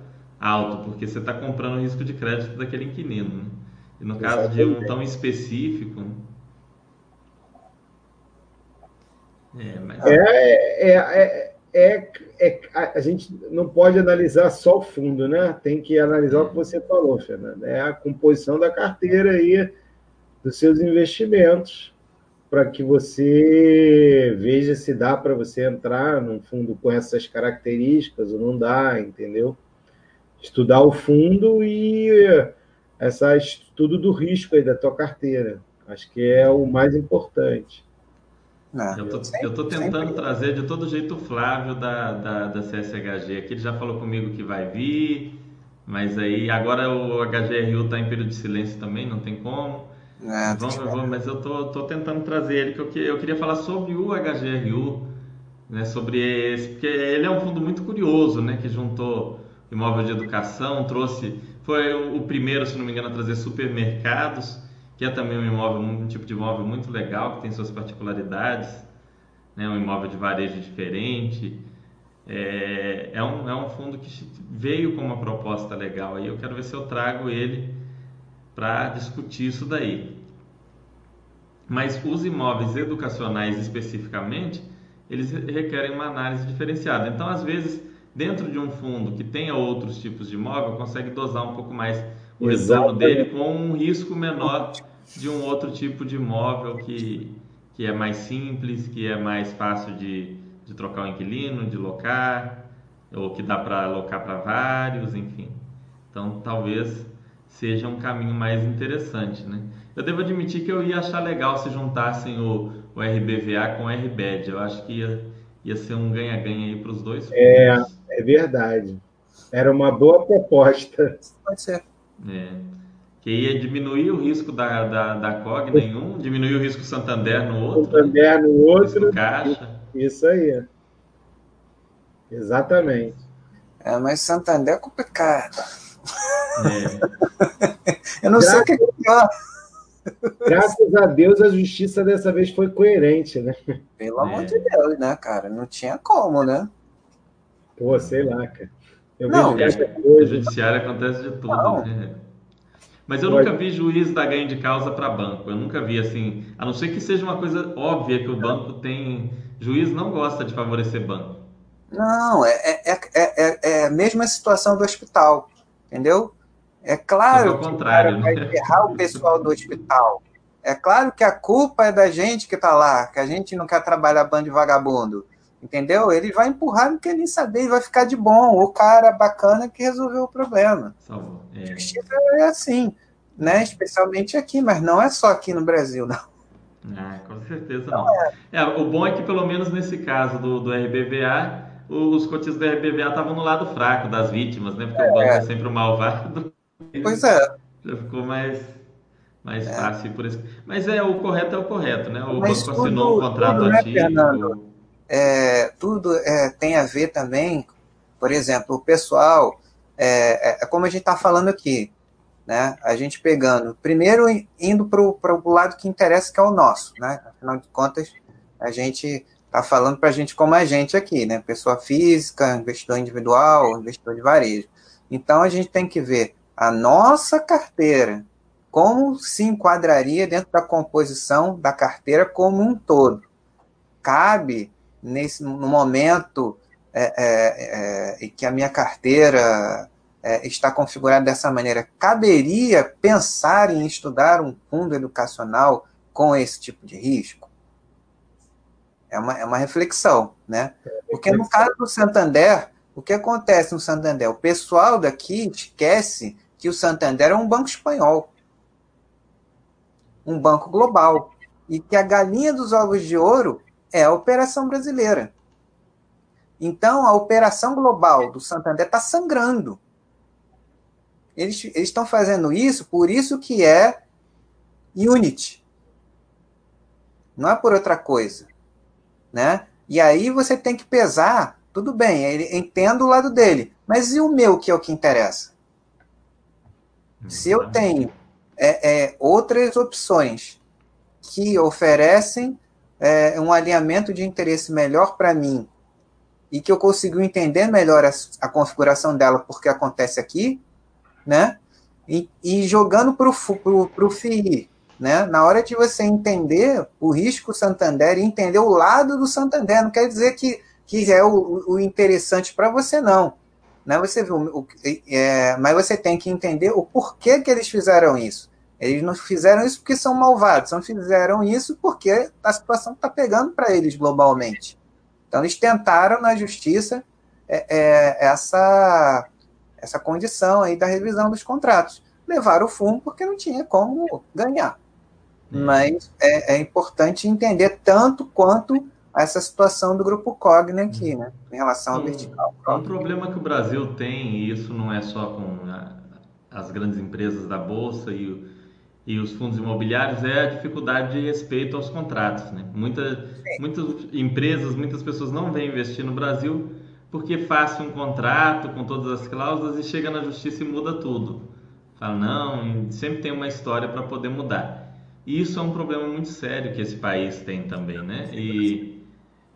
alto, porque você está comprando o risco de crédito daquele inquilino. Né? E no caso de um tão específico. É, mas... é, é, é, é, é, a gente não pode analisar só o fundo, né? Tem que analisar o que você falou, Fernando. É a composição da carteira aí dos seus investimentos para que você veja se dá para você entrar num fundo com essas características ou não dá, entendeu? Estudar o fundo e essa estudo do risco aí da tua carteira. Acho que é o mais importante. É. eu, tô, eu tô tentando sempre. trazer de todo jeito o Flávio da, da, da CSHG. Aqui ele já falou comigo que vai vir, mas aí agora o HGRU está em período de silêncio também, não tem como. É, vamos, vamos, mas eu tô, tô tentando trazer ele, que eu, eu queria falar sobre o HGRU, né, sobre esse, porque ele é um fundo muito curioso, né, que juntou imóvel de educação, trouxe, foi o, o primeiro, se não me engano, a trazer supermercados, que é também um imóvel, um tipo de imóvel muito legal, que tem suas particularidades, né, um imóvel de varejo diferente. É, é, um, é um fundo que veio com uma proposta legal aí. Eu quero ver se eu trago ele para discutir isso daí. Mas os imóveis educacionais especificamente, eles requerem uma análise diferenciada. Então, às vezes, dentro de um fundo que tenha outros tipos de imóvel, consegue dosar um pouco mais o retorno dele com um risco menor de um outro tipo de imóvel que, que é mais simples, que é mais fácil de, de trocar o inquilino, de locar, ou que dá para alocar para vários, enfim. Então, talvez seja um caminho mais interessante, né? Eu devo admitir que eu ia achar legal se juntassem o, o RBVA com o RBED. Eu acho que ia, ia ser um ganha-ganha aí para os dois. É, é verdade. Era uma boa proposta. Pode ser. É que ia diminuir o risco da, da, da Cogna em um, diminuir o risco Santander no outro. Santander no outro. Caixa. Isso aí. Exatamente. É, mas Santander é complicado. É. Eu não Graças... sei o que é pior. Graças a Deus a justiça dessa vez foi coerente, né? Pelo é. amor de Deus, né, cara? Não tinha como, né? Pô, sei lá, cara. Eu não, vejo é, coisa. judiciário acontece de tudo, não. né? Mas eu nunca vi juiz dar ganho de causa para banco. Eu nunca vi assim, a não ser que seja uma coisa óbvia que o banco tem. Juiz não gosta de favorecer banco. Não, é, é, é, é, a mesma situação do hospital, entendeu? É claro que contrário, vai ferrar o pessoal do hospital. É claro que a culpa é da gente que está lá, que a gente não quer trabalhar bando de vagabundo. Entendeu? Ele vai empurrar, não quer nem saber, e vai ficar de bom. O cara bacana que resolveu o problema. É. Justiça é assim, né? Especialmente aqui, mas não é só aqui no Brasil, não. Ah, com certeza não. não. É. é. o bom é que, pelo menos nesse caso do, do RBVA, os cotistas do RBVA estavam no lado fraco das vítimas, né? Porque é. o banco é sempre o malvado. Pois é. Já ficou mais, mais é. fácil por isso. Mas é, o correto é o correto, né? O Mas banco assinou um contrato tudo, né, é, tudo é, tem a ver também, por exemplo, o pessoal, é, é, é como a gente está falando aqui, né? A gente pegando, primeiro indo para o lado que interessa, que é o nosso, né? Afinal de contas, a gente está falando para a gente como a gente aqui, né? Pessoa física, investidor individual, investidor de varejo. Então a gente tem que ver a nossa carteira, como se enquadraria dentro da composição da carteira como um todo. Cabe nesse no momento é, é, é, que a minha carteira é, está configurada dessa maneira, caberia pensar em estudar um fundo educacional com esse tipo de risco? É uma, é uma reflexão, né? Porque no caso do Santander, o que acontece no Santander? O pessoal daqui esquece que o Santander é um banco espanhol, um banco global, e que a galinha dos ovos de ouro é a operação brasileira. Então, a operação global do Santander está sangrando. Eles estão fazendo isso, por isso que é Unity. não é por outra coisa, né? E aí você tem que pesar, tudo bem, entendo o lado dele, mas e o meu que é o que interessa? Se eu tenho é, é, outras opções que oferecem é, um alinhamento de interesse melhor para mim e que eu consigo entender melhor a, a configuração dela porque acontece aqui, né? E, e jogando para o FII, né? Na hora de você entender o risco Santander e entender o lado do Santander, não quer dizer que, que é o, o interessante para você, não. Né? Você viu, o, é, mas você tem que entender o porquê que eles fizeram isso. Eles não fizeram isso porque são malvados, não fizeram isso porque a situação está pegando para eles globalmente. Então, eles tentaram na justiça é, é, essa, essa condição aí da revisão dos contratos. Levaram o fundo porque não tinha como ganhar. Hum. Mas é, é, importante entender tanto quanto essa situação do grupo Cogna aqui, hum. né, em relação ao vertical. Um problema que o Brasil tem, e isso não é só com a, as grandes empresas da Bolsa e, e, os fundos imobiliários, é a dificuldade de respeito aos contratos. Né? Muita, muitas empresas, muitas pessoas não vêm investir no Brasil porque faz um contrato com todas as cláusulas e chega na justiça e muda tudo. Fala, não, sempre tem uma história para poder mudar. E isso é um problema muito sério que esse país tem também, né? E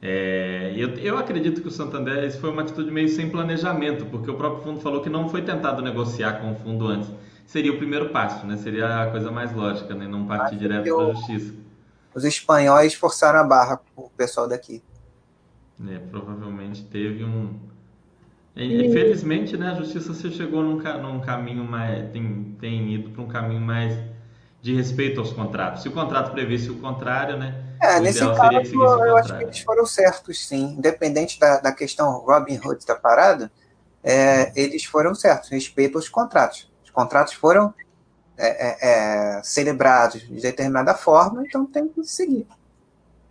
é, eu, eu acredito que o Santander isso foi uma atitude meio sem planejamento, porque o próprio fundo falou que não foi tentado negociar com o fundo antes. Seria o primeiro passo, né? Seria a coisa mais lógica, né? Não partir Acho direto para a justiça. Os espanhóis forçaram a barra o pessoal daqui. É, provavelmente teve um. Infelizmente, né, a justiça se chegou num, num caminho mais. Tem, tem ido para um caminho mais de respeito aos contratos. Se o contrato previsse o contrário, né? É, nesse caso, eu acho que eles foram certos, sim. Independente da, da questão Robin Hood da parada, é, eles foram certos, respeito aos contratos. Os contratos foram é, é, é celebrados de determinada forma, então tem que seguir.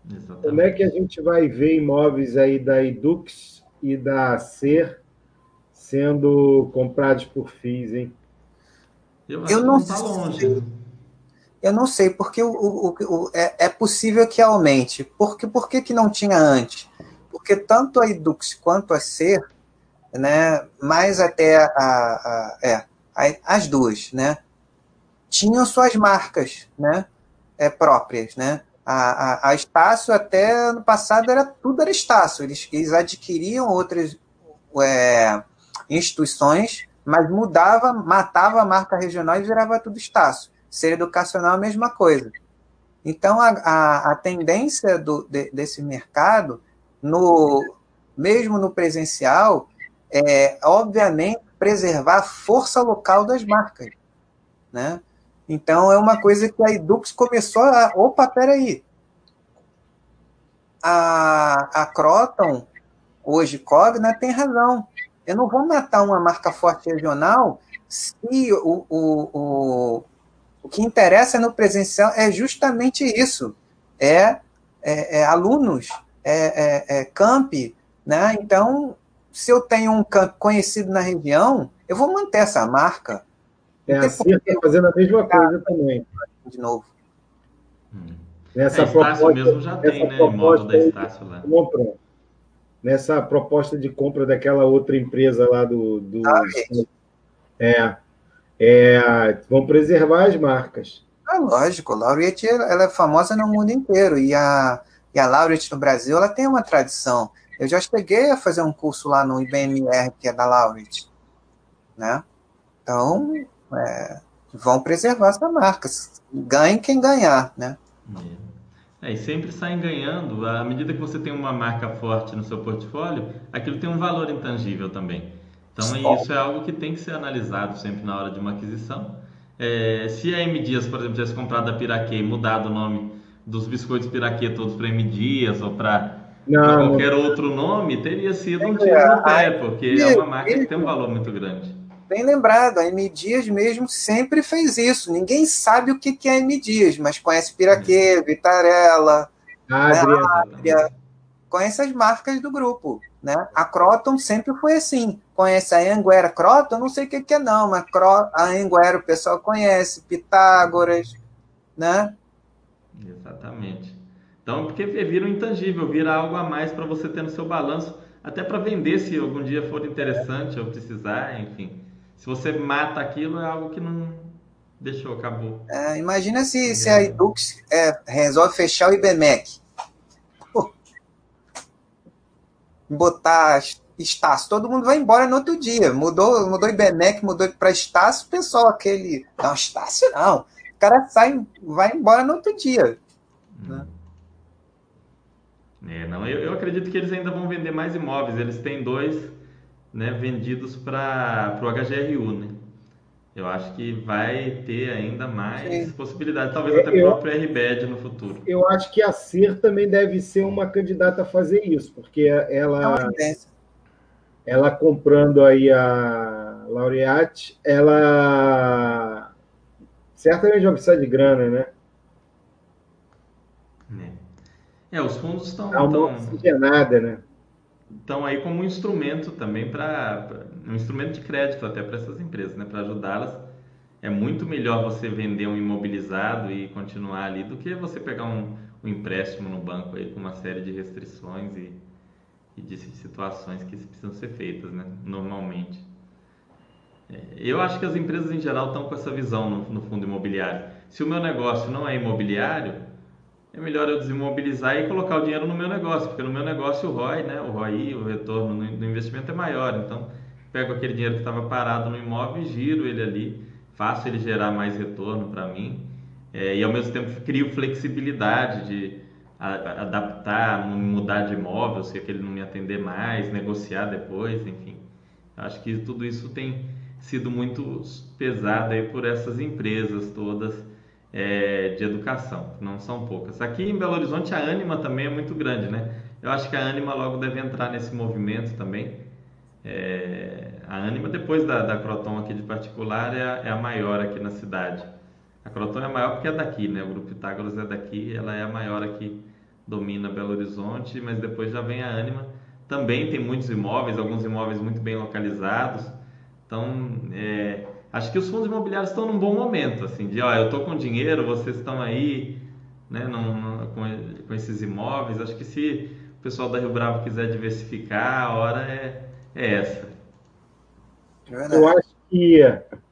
Exatamente. Como é que a gente vai ver imóveis aí da Edux e da Ser sendo comprados por FIIs, hein? Eu, eu não, não tá longe. Né? Eu não sei, porque o, o, o é, é, possível que aumente. Porque, por que, que não tinha antes? Porque tanto a Edux quanto a Ser, né, mais até a, a, é, a, as duas, né, tinham suas marcas né, é, próprias. Né? A, a, a Estácio até ano passado era tudo era Estácio. Eles, eles adquiriam outras é, instituições, mas mudava, matava a marca regional e virava tudo Estácio. Ser educacional é a mesma coisa. Então, a, a, a tendência do, de, desse mercado, no, mesmo no presencial, é, obviamente, preservar a força local das marcas. Né? Então, é uma coisa que a Edux começou a. Opa, peraí. A, a Croton, hoje Cogna, tem razão. Eu não vou matar uma marca forte regional se o, o, o, o que interessa no presencial é justamente isso: é, é, é alunos, é, é, é, camp. Né? Então, se eu tenho um camp conhecido na região, eu vou manter essa marca. É, a CIR está fazendo a mesma coisa também. De novo. Hum. Nessa a proposta, mesmo já tem, né? Modo da Estácio lá. Compra, nessa proposta de compra daquela outra empresa lá do. do ah, é. É, vão preservar as marcas. É lógico, a Laureate ela é famosa no mundo inteiro e a, e a Laureate no Brasil ela tem uma tradição. Eu já cheguei a fazer um curso lá no IBMR, que é da Laureate. Né? Então, é, vão preservar essa marca. Ganhe quem ganhar. Né? É, e sempre saem ganhando. À medida que você tem uma marca forte no seu portfólio, aquilo tem um valor intangível também. Então, isso é algo que tem que ser analisado sempre na hora de uma aquisição. É, se a M Dias, por exemplo, tivesse comprado a Piraquê e mudado o nome dos biscoitos Piraquê todos para M Dias ou para qualquer outro nome, teria sido um tiro no pé, porque é uma marca que tem um valor muito grande. Bem lembrado, a M Dias mesmo sempre fez isso. Ninguém sabe o que é M Dias, mas conhece Piraquê, Vitarella, Adria, né, conhece as marcas do grupo. Né? A Croton sempre foi assim. Conhece a Anguera. Croton, não sei o que, que é, não, mas a Anguera o pessoal conhece, Pitágoras, né? Exatamente. Então, porque vira um intangível, vira algo a mais para você ter no seu balanço, até para vender se algum dia for interessante ou precisar, enfim. Se você mata aquilo, é algo que não deixou, acabou. É, imagina se, se a Edux é, resolve fechar o IBMEC. Pô. Botar Estácio, todo mundo vai embora no outro dia. Mudou, mudou IBMEC, mudou para Estácio, o pessoal aquele. Não, Estácio não. O cara sai, vai embora no outro dia. Né? É, não, eu, eu, acredito que eles ainda vão vender mais imóveis. Eles têm dois né, vendidos para o HGRU, né? Eu acho que vai ter ainda mais Sim. possibilidade, talvez é, até eu, próprio RBED no futuro. Eu acho que a CIR também deve ser uma candidata a fazer isso, porque ela, é ela comprando aí a Laureate, ela certamente vai precisar de grana, né? É, os fundos estão. Dá uma oxigenada, né? Estão aí como um instrumento também para. Um instrumento de crédito até para essas empresas, né? Para ajudá-las. É muito melhor você vender um imobilizado e continuar ali do que você pegar um, um empréstimo no banco aí com uma série de restrições e, e de situações que precisam ser feitas, né? Normalmente. É, eu acho que as empresas em geral estão com essa visão no, no fundo imobiliário. Se o meu negócio não é imobiliário, é melhor eu desimobilizar e colocar o dinheiro no meu negócio, porque no meu negócio o ROI, né, o ROI, o retorno do investimento é maior. Então, pego aquele dinheiro que estava parado no imóvel e giro ele ali, faço ele gerar mais retorno para mim é, e ao mesmo tempo crio flexibilidade de a, adaptar, mudar de imóvel se aquele não me atender mais, negociar depois, enfim. Acho que tudo isso tem sido muito pesado aí por essas empresas todas é, de educação, não são poucas. Aqui em Belo Horizonte a Anima também é muito grande, né? Eu acho que a Anima logo deve entrar nesse movimento também. É, a Anima, depois da, da Croton aqui de particular, é a, é a, maior aqui na cidade. A Croton é maior porque é daqui, né? O Grupo Pitágoras é daqui, ela é a maior aqui, domina Belo Horizonte, mas depois já vem a Anima. Também tem muitos imóveis, alguns imóveis muito bem localizados. Então, é, acho que os fundos imobiliários estão num bom momento, assim, de, ó, eu estou com dinheiro, vocês estão aí, né, num, com, com, esses imóveis. Acho que se o pessoal da Rio Bravo quiser diversificar, a hora é, é essa. É eu acho que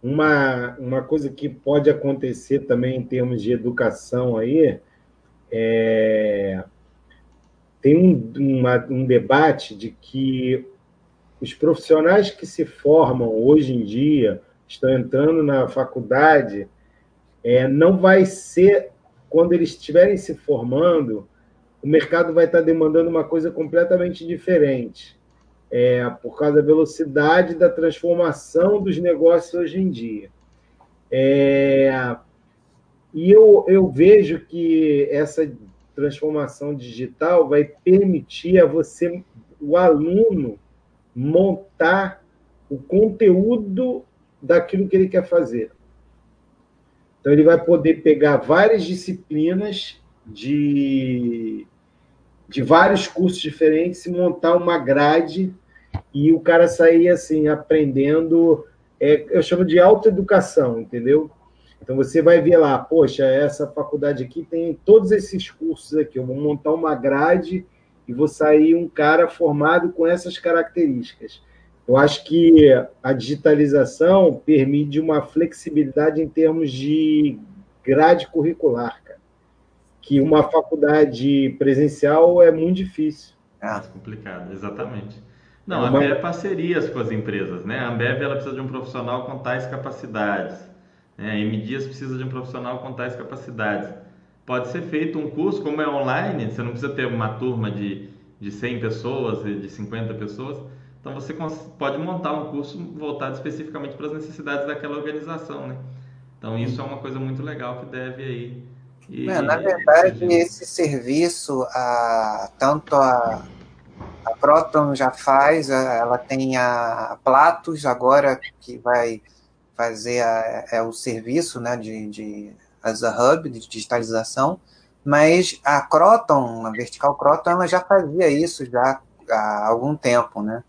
uma, uma coisa que pode acontecer também em termos de educação aí é tem um, uma, um debate de que os profissionais que se formam hoje em dia estão entrando na faculdade, é, não vai ser, quando eles estiverem se formando, o mercado vai estar demandando uma coisa completamente diferente, é, por causa da velocidade da transformação dos negócios hoje em dia. É, e eu, eu vejo que essa transformação digital vai permitir a você, o aluno, montar o conteúdo daquilo que ele quer fazer. Então, ele vai poder pegar várias disciplinas de, de vários cursos diferentes e montar uma grade e o cara sair assim, aprendendo. É, eu chamo de autoeducação, entendeu? Então você vai ver lá, poxa, essa faculdade aqui tem todos esses cursos aqui. Eu vou montar uma grade e vou sair um cara formado com essas características. Eu acho que a digitalização permite uma flexibilidade em termos de grade curricular, cara, que uma faculdade presencial é muito difícil. É mais complicado, exatamente. Não, é uma... até parcerias com as empresas, né? A Ambev ela precisa de um profissional com tais capacidades. Né? A M Dias precisa de um profissional com tais capacidades. Pode ser feito um curso, como é online, você não precisa ter uma turma de, de 100 pessoas, de 50 pessoas então você pode montar um curso voltado especificamente para as necessidades daquela organização, né? Então isso é uma coisa muito legal que deve aí. E, é, na verdade, esse serviço, a, tanto a, a Proton já faz, ela tem a Platos agora que vai fazer a, é o serviço né, de, de as a hub de digitalização, mas a Croton, a Vertical Croton, ela já fazia isso já há algum tempo, né?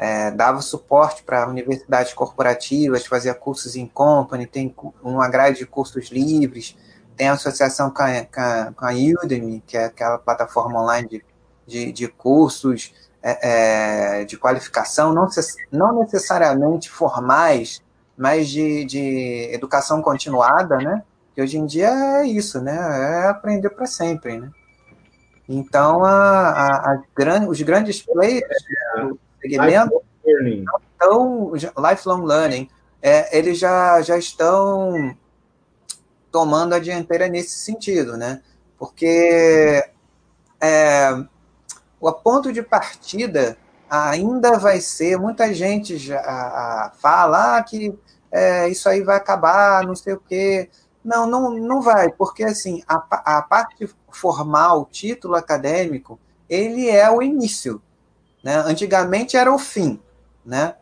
É, dava suporte para universidades corporativas, fazia cursos em company, tem uma grade de cursos livres, tem a associação com a, com a, Udemy, que é aquela plataforma online de, de, de cursos é, é, de qualificação, não, não necessariamente formais, mas de, de educação continuada, né? Que hoje em dia é isso, né? É aprender para sempre, né? Então, a, a, a gran, os grandes players do segmento estão, lifelong learning, é, eles já, já estão tomando a dianteira nesse sentido, né? Porque é, o ponto de partida ainda vai ser, muita gente já fala ah, que é, isso aí vai acabar, não sei o quê. Não, não, não vai, porque assim, a, a parte formal, título acadêmico, ele é o início. Né? Antigamente era o fim. Né?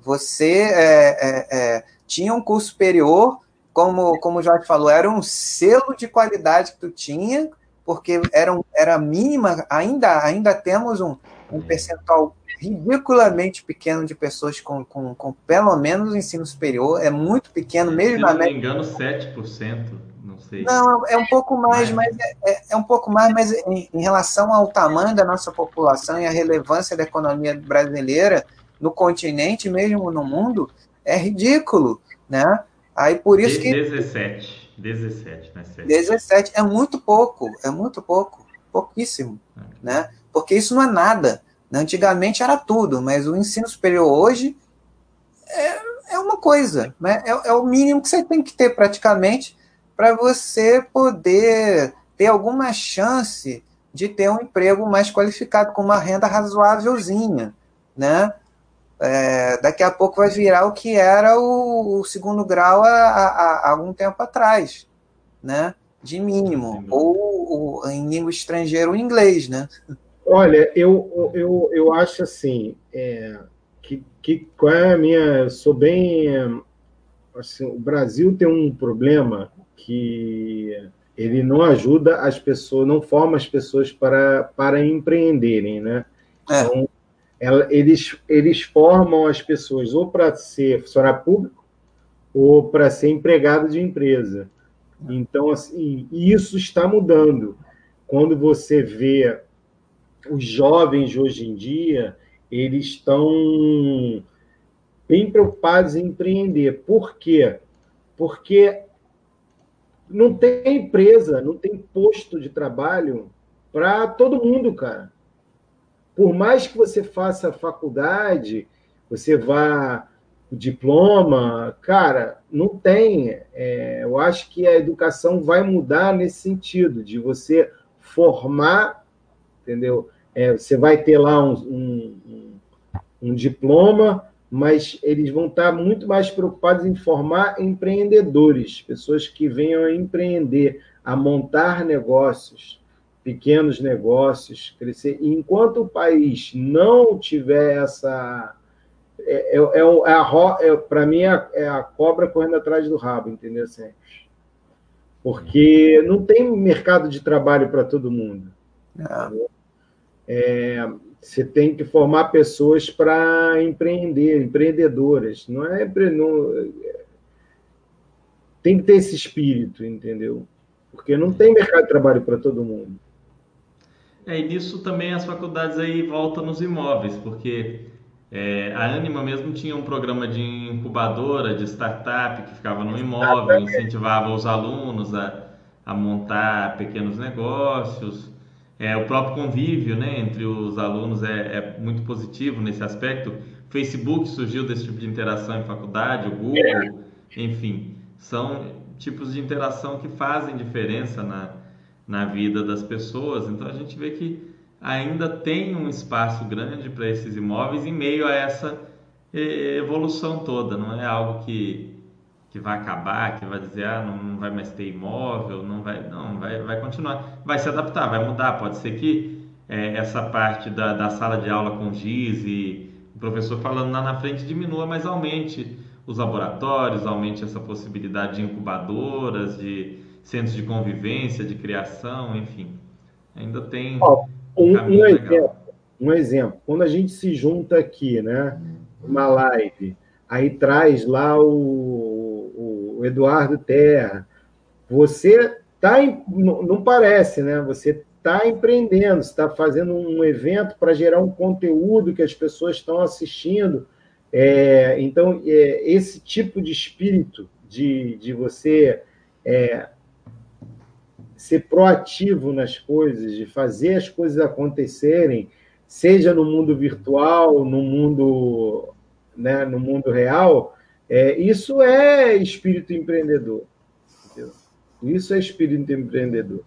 Você é, é, é, tinha um curso superior, como, como o Jorge falou, era um selo de qualidade que tu tinha, porque era, um, era mínima, ainda, ainda temos um, um percentual ridiculamente pequeno de pessoas com, com, com pelo menos ensino superior, é muito pequeno, mesmo Se não me engano, 7%, não sei. Não, é um pouco mais, mas é, é, é um pouco mais, mas em, em, relação ao tamanho da nossa população e a relevância da economia brasileira no continente, mesmo no mundo, é ridículo, né? Aí por isso que 17 17, né? 7. 17 é muito pouco, é muito pouco, pouquíssimo, é. né? Porque isso não é nada. Né? Antigamente era tudo, mas o ensino superior hoje é, é uma coisa, né? É, é o mínimo que você tem que ter praticamente para você poder ter alguma chance de ter um emprego mais qualificado, com uma renda razoávelzinha, né? É, daqui a pouco vai virar o que era o, o segundo grau há, algum tempo atrás, né? De mínimo. Ou, ou, em língua estrangeira o inglês, né? Olha, eu, eu, eu acho assim, é, que, que qual é a minha. Eu sou bem. Assim, o Brasil tem um problema que ele não ajuda as pessoas, não forma as pessoas para, para empreenderem, né? É. Então, ela, eles, eles formam as pessoas ou para ser funcionário público ou para ser empregado de empresa. Então, assim, isso está mudando. Quando você vê os jovens de hoje em dia, eles estão bem preocupados em empreender. Por quê? Porque não tem empresa, não tem posto de trabalho para todo mundo, cara por mais que você faça faculdade, você vá diploma, cara, não tem. É, eu acho que a educação vai mudar nesse sentido, de você formar, entendeu? É, você vai ter lá um, um, um, diploma, mas eles vão estar muito mais preocupados em formar empreendedores, pessoas que venham a empreender, a montar negócios, pequenos negócios crescer. E enquanto o país não tiver essa. É, é, é, é, é Para mim, é, é a, cobra correndo atrás do rabo, entendeu? Sempre. Porque não tem mercado de trabalho para todo mundo. É, você tem que formar pessoas para empreender, empreendedoras. Não é. Não, tem que ter esse espírito, entendeu? Porque não tem mercado de trabalho para todo mundo. É, e nisso também as faculdades aí voltam nos imóveis, porque é, a Anima mesmo tinha um programa de incubadora, de startup, que ficava no imóvel, incentivava os alunos a, a montar pequenos negócios. É, o próprio convívio né, entre os alunos é, é muito positivo nesse aspecto. Facebook surgiu desse tipo de interação em faculdade, o Google, enfim, são tipos de interação que fazem diferença na, na vida das pessoas. Então a gente vê que ainda tem um espaço grande para esses imóveis em meio a essa evolução toda. Não é algo que, que vai acabar, que vai dizer ah, não, vai mais ter imóvel, não vai, não vai, vai continuar, vai se adaptar, vai mudar. Pode ser que é, essa parte da, da sala de aula com giz e o professor falando lá na frente diminua, mas aumente os laboratórios, aumente essa possibilidade de incubadoras, de centros de convivência, de criação, enfim. Ainda tem. um, um, exemplo, um exemplo. Quando a gente se junta aqui, né? Uma live, aí traz lá o, Eduardo Terra. Você tá, não parece, né? Você está empreendendo, está fazendo um evento para gerar um conteúdo que as pessoas estão assistindo. É, então, é, esse tipo de espírito de, de você é, ser proativo nas coisas, de fazer as coisas acontecerem, seja no mundo virtual, no mundo, né, no mundo real, é, isso é espírito empreendedor. Entendeu? Isso é espírito empreendedor.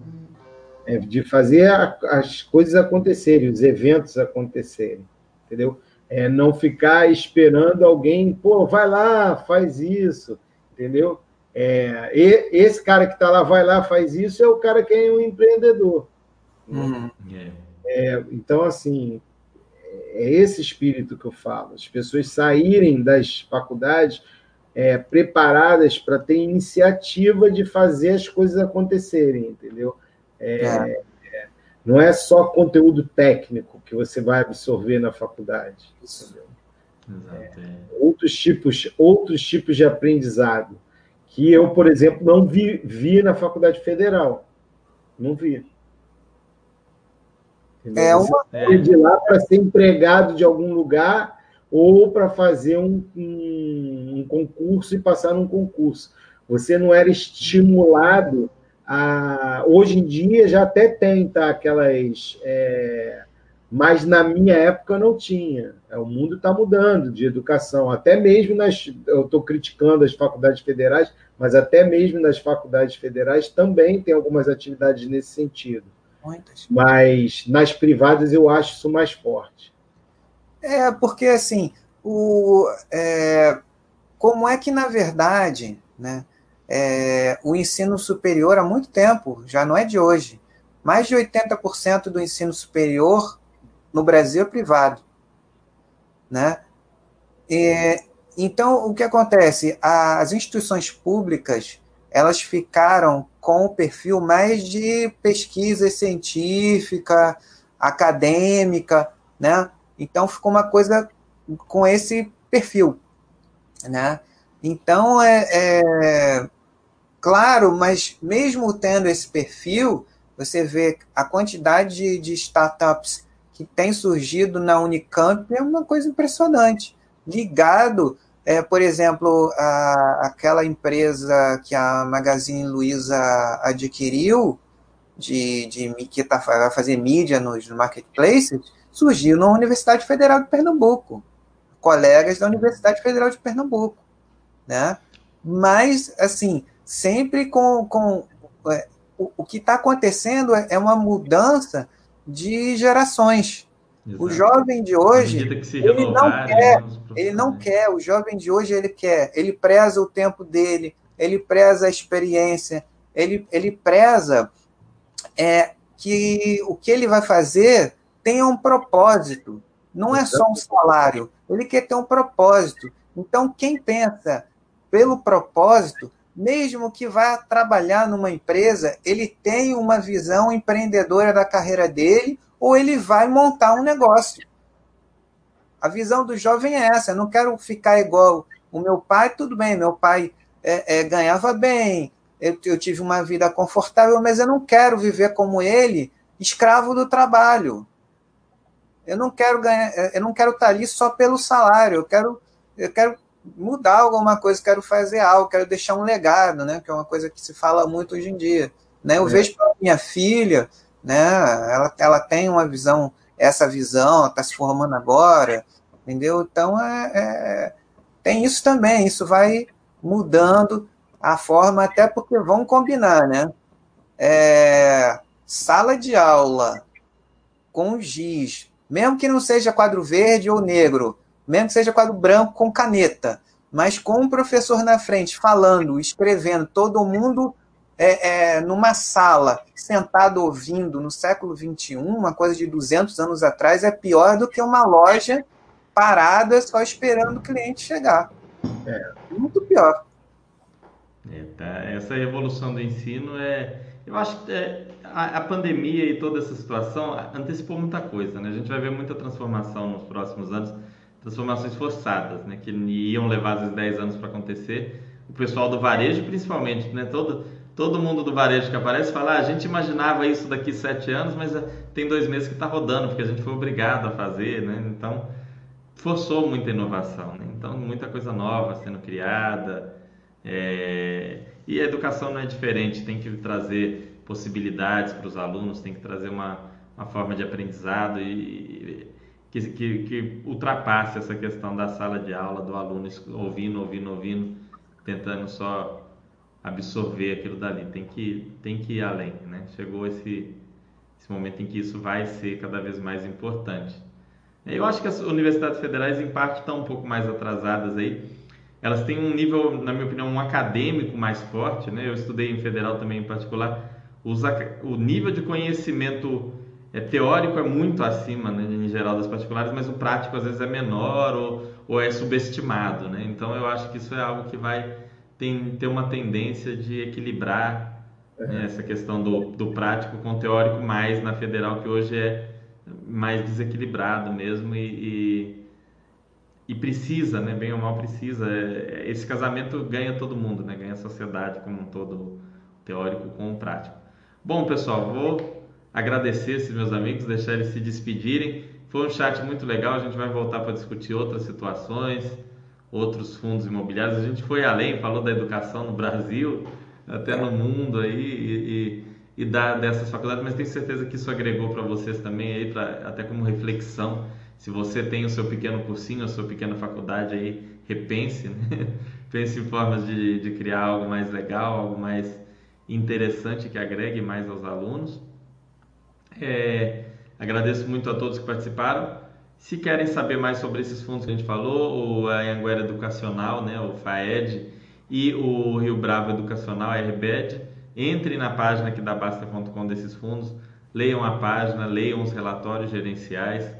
É de fazer a, as coisas acontecerem, os eventos acontecerem. Entendeu? É não ficar esperando alguém, pô, vai lá, faz isso, entendeu? É, e, esse cara que está lá, vai lá, faz isso, é o cara que é um empreendedor. Uhum. É, então, assim, é esse espírito que eu falo. As pessoas saírem das faculdades é, preparadas para ter iniciativa de fazer as coisas acontecerem, entendeu? É, é. não é só conteúdo técnico que você vai absorver na faculdade. Exato, é. outros tipos, outros tipos de aprendizado que eu, por exemplo, não vi, vi na faculdade federal. Não vi. É uma... de lá para ser empregado de algum lugar ou para fazer um, um, um, concurso e passar num concurso. Você não era estimulado a. Hoje em dia já até tem, tá? Aquelas. É... Mas na minha época não tinha. É, o mundo está mudando de educação. Até mesmo nas. Eu estou criticando as faculdades federais, mas até mesmo nas faculdades federais também tem algumas atividades nesse sentido. Muitas. Mas nas privadas eu acho isso mais forte. É, porque assim, o, é, como é que, na verdade, né, é, o ensino superior há muito tempo, já não é de hoje, mais de 80% do ensino superior no Brasil é privado. Né? Então, o que acontece? As instituições públicas elas ficaram com o perfil mais de pesquisa científica, acadêmica, né? Então ficou uma coisa com esse perfil, né? Então é, é claro, mas mesmo tendo esse perfil, você vê a quantidade de, de startups que tem surgido na Unicamp é uma coisa impressionante, ligado é, por exemplo, a, aquela empresa que a Magazine Luiza adquiriu, de, de que tá, vai fazer mídia nos marketplaces, surgiu na Universidade Federal de Pernambuco. Colegas da Universidade Federal de Pernambuco. Né? Mas, assim, sempre com. com é, o, o que está acontecendo é, é uma mudança de gerações. Exato. O jovem de hoje, ele não quer, ele não quer, o jovem de hoje ele quer, ele preza o tempo dele, ele preza a experiência, ele, ele preza é, que o que ele vai fazer tenha um propósito, não é só um salário, ele quer ter um propósito. Então, quem pensa pelo propósito, mesmo que vá trabalhar numa empresa, ele tem uma visão empreendedora da carreira dele ou ele vai montar um negócio. A visão do jovem é essa. Eu não quero ficar igual o meu pai. Tudo bem, meu pai é, é, ganhava bem, eu, eu tive uma vida confortável, mas eu não quero viver como ele, escravo do trabalho. Eu não quero ganhar, eu não quero estar ali só pelo salário. Eu quero, eu quero mudar alguma coisa, quero fazer algo, quero deixar um legado, né? Que é uma coisa que se fala muito hoje em dia. Né? Eu é. vejo para minha filha, né? Ela, ela tem uma visão, essa visão, está se formando agora, entendeu? Então é, é, tem isso também, isso vai mudando a forma, até porque vão combinar, né? É, sala de aula com giz, mesmo que não seja quadro verde ou negro, mesmo que seja quadro branco com caneta, mas com um professor na frente falando, escrevendo, todo mundo é, é, numa sala, sentado ouvindo no século XXI, uma coisa de 200 anos atrás, é pior do que uma loja parada só esperando o cliente chegar. É. Muito pior. É, tá. Essa revolução do ensino é. Eu acho que é, a, a, pandemia e toda essa situação antecipou muita coisa, né? A gente vai ver muita transformação nos próximos anos, transformações forçadas, né? Que iam levar vezes 10 anos para acontecer. O pessoal do varejo, principalmente, né? Todo, todo mundo do varejo que aparece fala, ah, a gente imaginava isso daqui sete anos, mas eh, tem dois meses que está rodando, porque a gente foi obrigado a fazer, né? Então, forçou muita inovação, né? Então, muita coisa nova sendo criada. É... E a educação não é diferente, tem que trazer possibilidades para os alunos, tem que trazer uma, uma forma de aprendizado e, que, que, que ultrapasse essa questão da sala de aula, do aluno ouvindo, ouvindo, ouvindo, tentando só absorver aquilo dali. Tem que, tem que ir além, né? Chegou esse, esse momento em que isso vai ser cada vez mais importante. Eu acho que as universidades federais, em parte, estão um pouco mais atrasadas aí. Elas têm um nível, na minha opinião, um acadêmico mais forte, né? Eu estudei em federal também, em particular. o nível de conhecimento é, teórico é muito acima, né, em geral, das particulares, mas o prático às vezes é menor ou, ou é subestimado, né? Então eu acho que isso é algo que vai tem, ter uma tendência de equilibrar né, essa questão do, do prático com o teórico mais na federal, que hoje é mais desequilibrado mesmo e, e, e precisa, né, bem ou mal precisa. É, esse casamento ganha todo mundo, né, ganha a sociedade como um todo, teórico com o prático. Bom, pessoal, vou agradecer esses meus amigos, deixar eles se despedirem. Foi um chat muito legal, a gente vai voltar para discutir outras situações outros fundos imobiliários. A gente foi além, falou da educação no Brasil, até no mundo aí, e, e, e da, dessas faculdades, mas tenho certeza que isso agregou para vocês também, aí, pra, até como reflexão. Se você tem o seu pequeno cursinho, a sua pequena faculdade aí, repense, né? *laughs* pense em formas de, de criar algo mais legal, algo mais interessante que agregue mais aos alunos. É, agradeço muito a todos que participaram. Se querem saber mais sobre esses fundos que a gente falou, o Anhanguera Educacional, né, o FAED, e o Rio Bravo Educacional, a RBED, entre na página aqui da Basta.com desses fundos, leiam a página, leiam os relatórios gerenciais,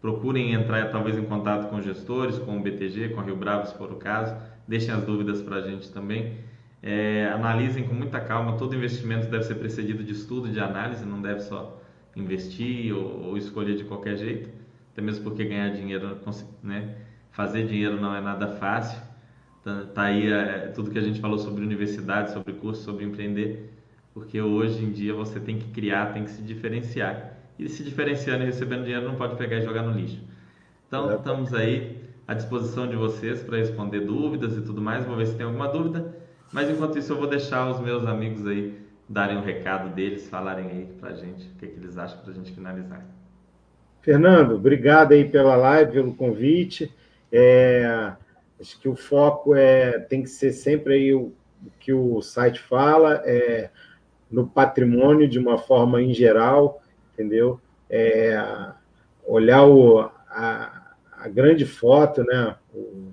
procurem entrar talvez em contato com gestores, com o BTG, com o Rio Bravo, se for o caso, deixem as dúvidas para a gente também. É, analisem com muita calma, todo investimento deve ser precedido de estudo, de análise, não deve só investir ou, ou escolher de qualquer jeito até mesmo porque ganhar dinheiro, né, fazer dinheiro não é nada fácil. Tá, tá aí é, tudo que a gente falou sobre universidade, sobre curso, sobre empreender, porque hoje em dia você tem que criar, tem que se diferenciar. E se diferenciando e recebendo dinheiro não pode pegar e jogar no lixo. Então, estamos aí à disposição de vocês para responder dúvidas e tudo mais. Vou ver se tem alguma dúvida. Mas enquanto isso, eu vou deixar os meus amigos aí darem o um recado deles, falarem aí para a gente o que, é que eles acham para a gente finalizar. Fernando, obrigado aí pela live, pelo convite. É, acho que o foco é, tem que ser sempre aí o, o que o site fala, é, no patrimônio de uma forma em geral, entendeu? É, olhar o, a, a, grande foto, né? O,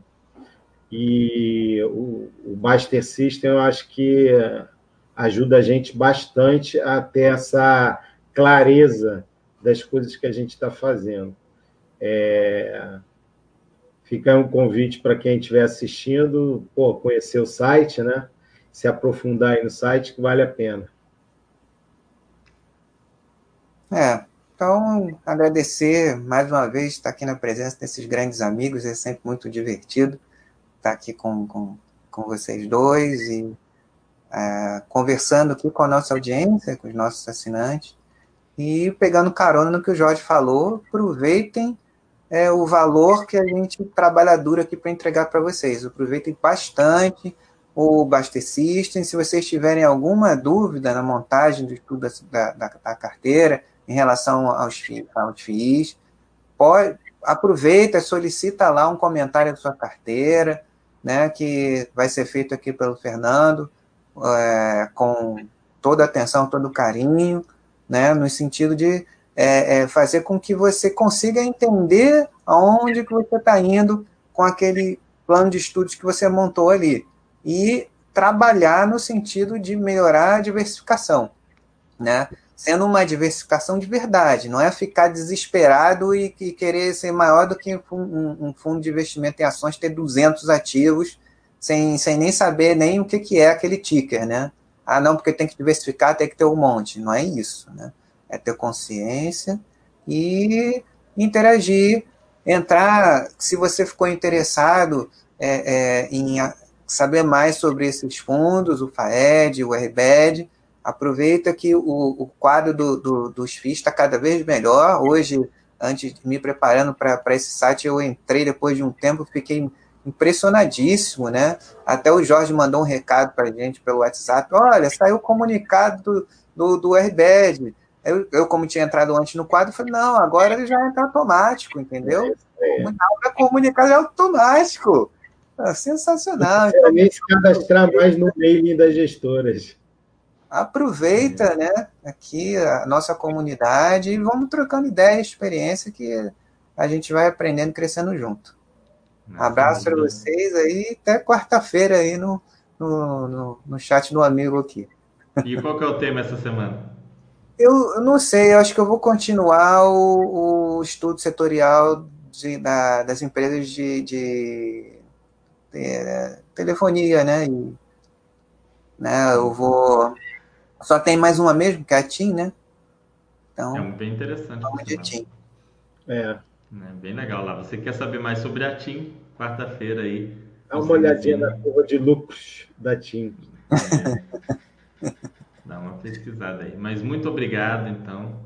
e o, o Master System, eu acho que ajuda a gente bastante a ter essa clareza das coisas que a gente está fazendo. É... Fica um convite para quem estiver assistindo, pô, conhecer o site, né? Se aprofundar aí no site, que vale a pena. É, então, agradecer mais uma vez estar aqui na presença desses grandes amigos, é sempre muito divertido estar aqui com, com, com vocês dois e é, conversando aqui com a nossa audiência, com os nossos assinantes. E pegando carona no que o Jorge falou, aproveitem é, o valor que a gente trabalha duro aqui para entregar para vocês. Aproveitem bastante o Baster System. Se vocês tiverem alguma dúvida na montagem do estudo da, da, da carteira em relação aos, aos FIIs, pode, aproveita, solicita lá um comentário da sua carteira, né, que vai ser feito aqui pelo Fernando, é, com toda atenção, todo carinho né, no sentido de é, é, fazer com que você consiga entender aonde que você está indo com aquele plano de estudos que você montou ali e trabalhar no sentido de melhorar a diversificação, né? Sendo uma diversificação de verdade, não é ficar desesperado e, e querer ser maior do que um, um, fundo de investimento em ações ter 200 ativos sem, sem nem saber nem o que, que é aquele ticker, né? Ah, não, porque tem que diversificar, tem que ter um monte. Não é isso, né? É ter consciência e interagir, entrar. Se você ficou interessado é, é, em saber mais sobre esses fundos, o FAED, o RBED, aproveita que o, o quadro do, do, dos FIIs está cada vez melhor. Hoje, antes de me preparando para esse site, eu entrei depois de um tempo, fiquei impressionadíssimo, né? Até o Jorge mandou um recado para a gente pelo WhatsApp: olha, saiu o comunicado do, do, do RBED. Eu, eu, como tinha entrado antes no quadro, falei: não, agora ele já entra automático, entendeu? É. é. Comunicado é automático. É sensacional. Então, se cadastrar mais no mailing das gestoras. Aproveita, é. né, aqui a nossa comunidade e vamos trocando ideia, experiência que a gente vai aprendendo, crescendo junto. Abraço para vocês aí, até quarta-feira aí no, no, no, no, chat do amigo aqui. E qual que é o tema essa semana? Eu, eu não sei, eu acho que eu vou continuar o, o estudo setorial de, da, das empresas de, de, de é, telefonia, né? E, né? Eu vou. Só tem mais uma mesmo, que é a TIM, né? Então, é bem interessante. Vamos de TIM. É. É bem legal lá. Você quer saber mais sobre a TIM? Quarta-feira aí. Dá uma olhadinha na curva de lucros da TIM. É. *laughs* Dá uma pesquisada aí. Mas muito obrigado, então.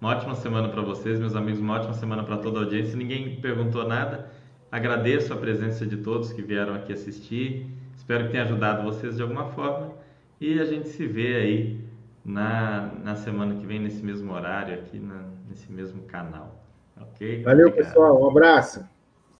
Uma ótima semana para vocês, meus amigos. Uma ótima semana para toda a audiência. Ninguém perguntou nada. Agradeço a presença de todos que vieram aqui assistir. Espero que tenha ajudado vocês de alguma forma. E a gente se vê aí na, na semana que vem, nesse mesmo horário, aqui na, nesse mesmo canal. Ok? Valeu, Obrigado. pessoal. Um abraço.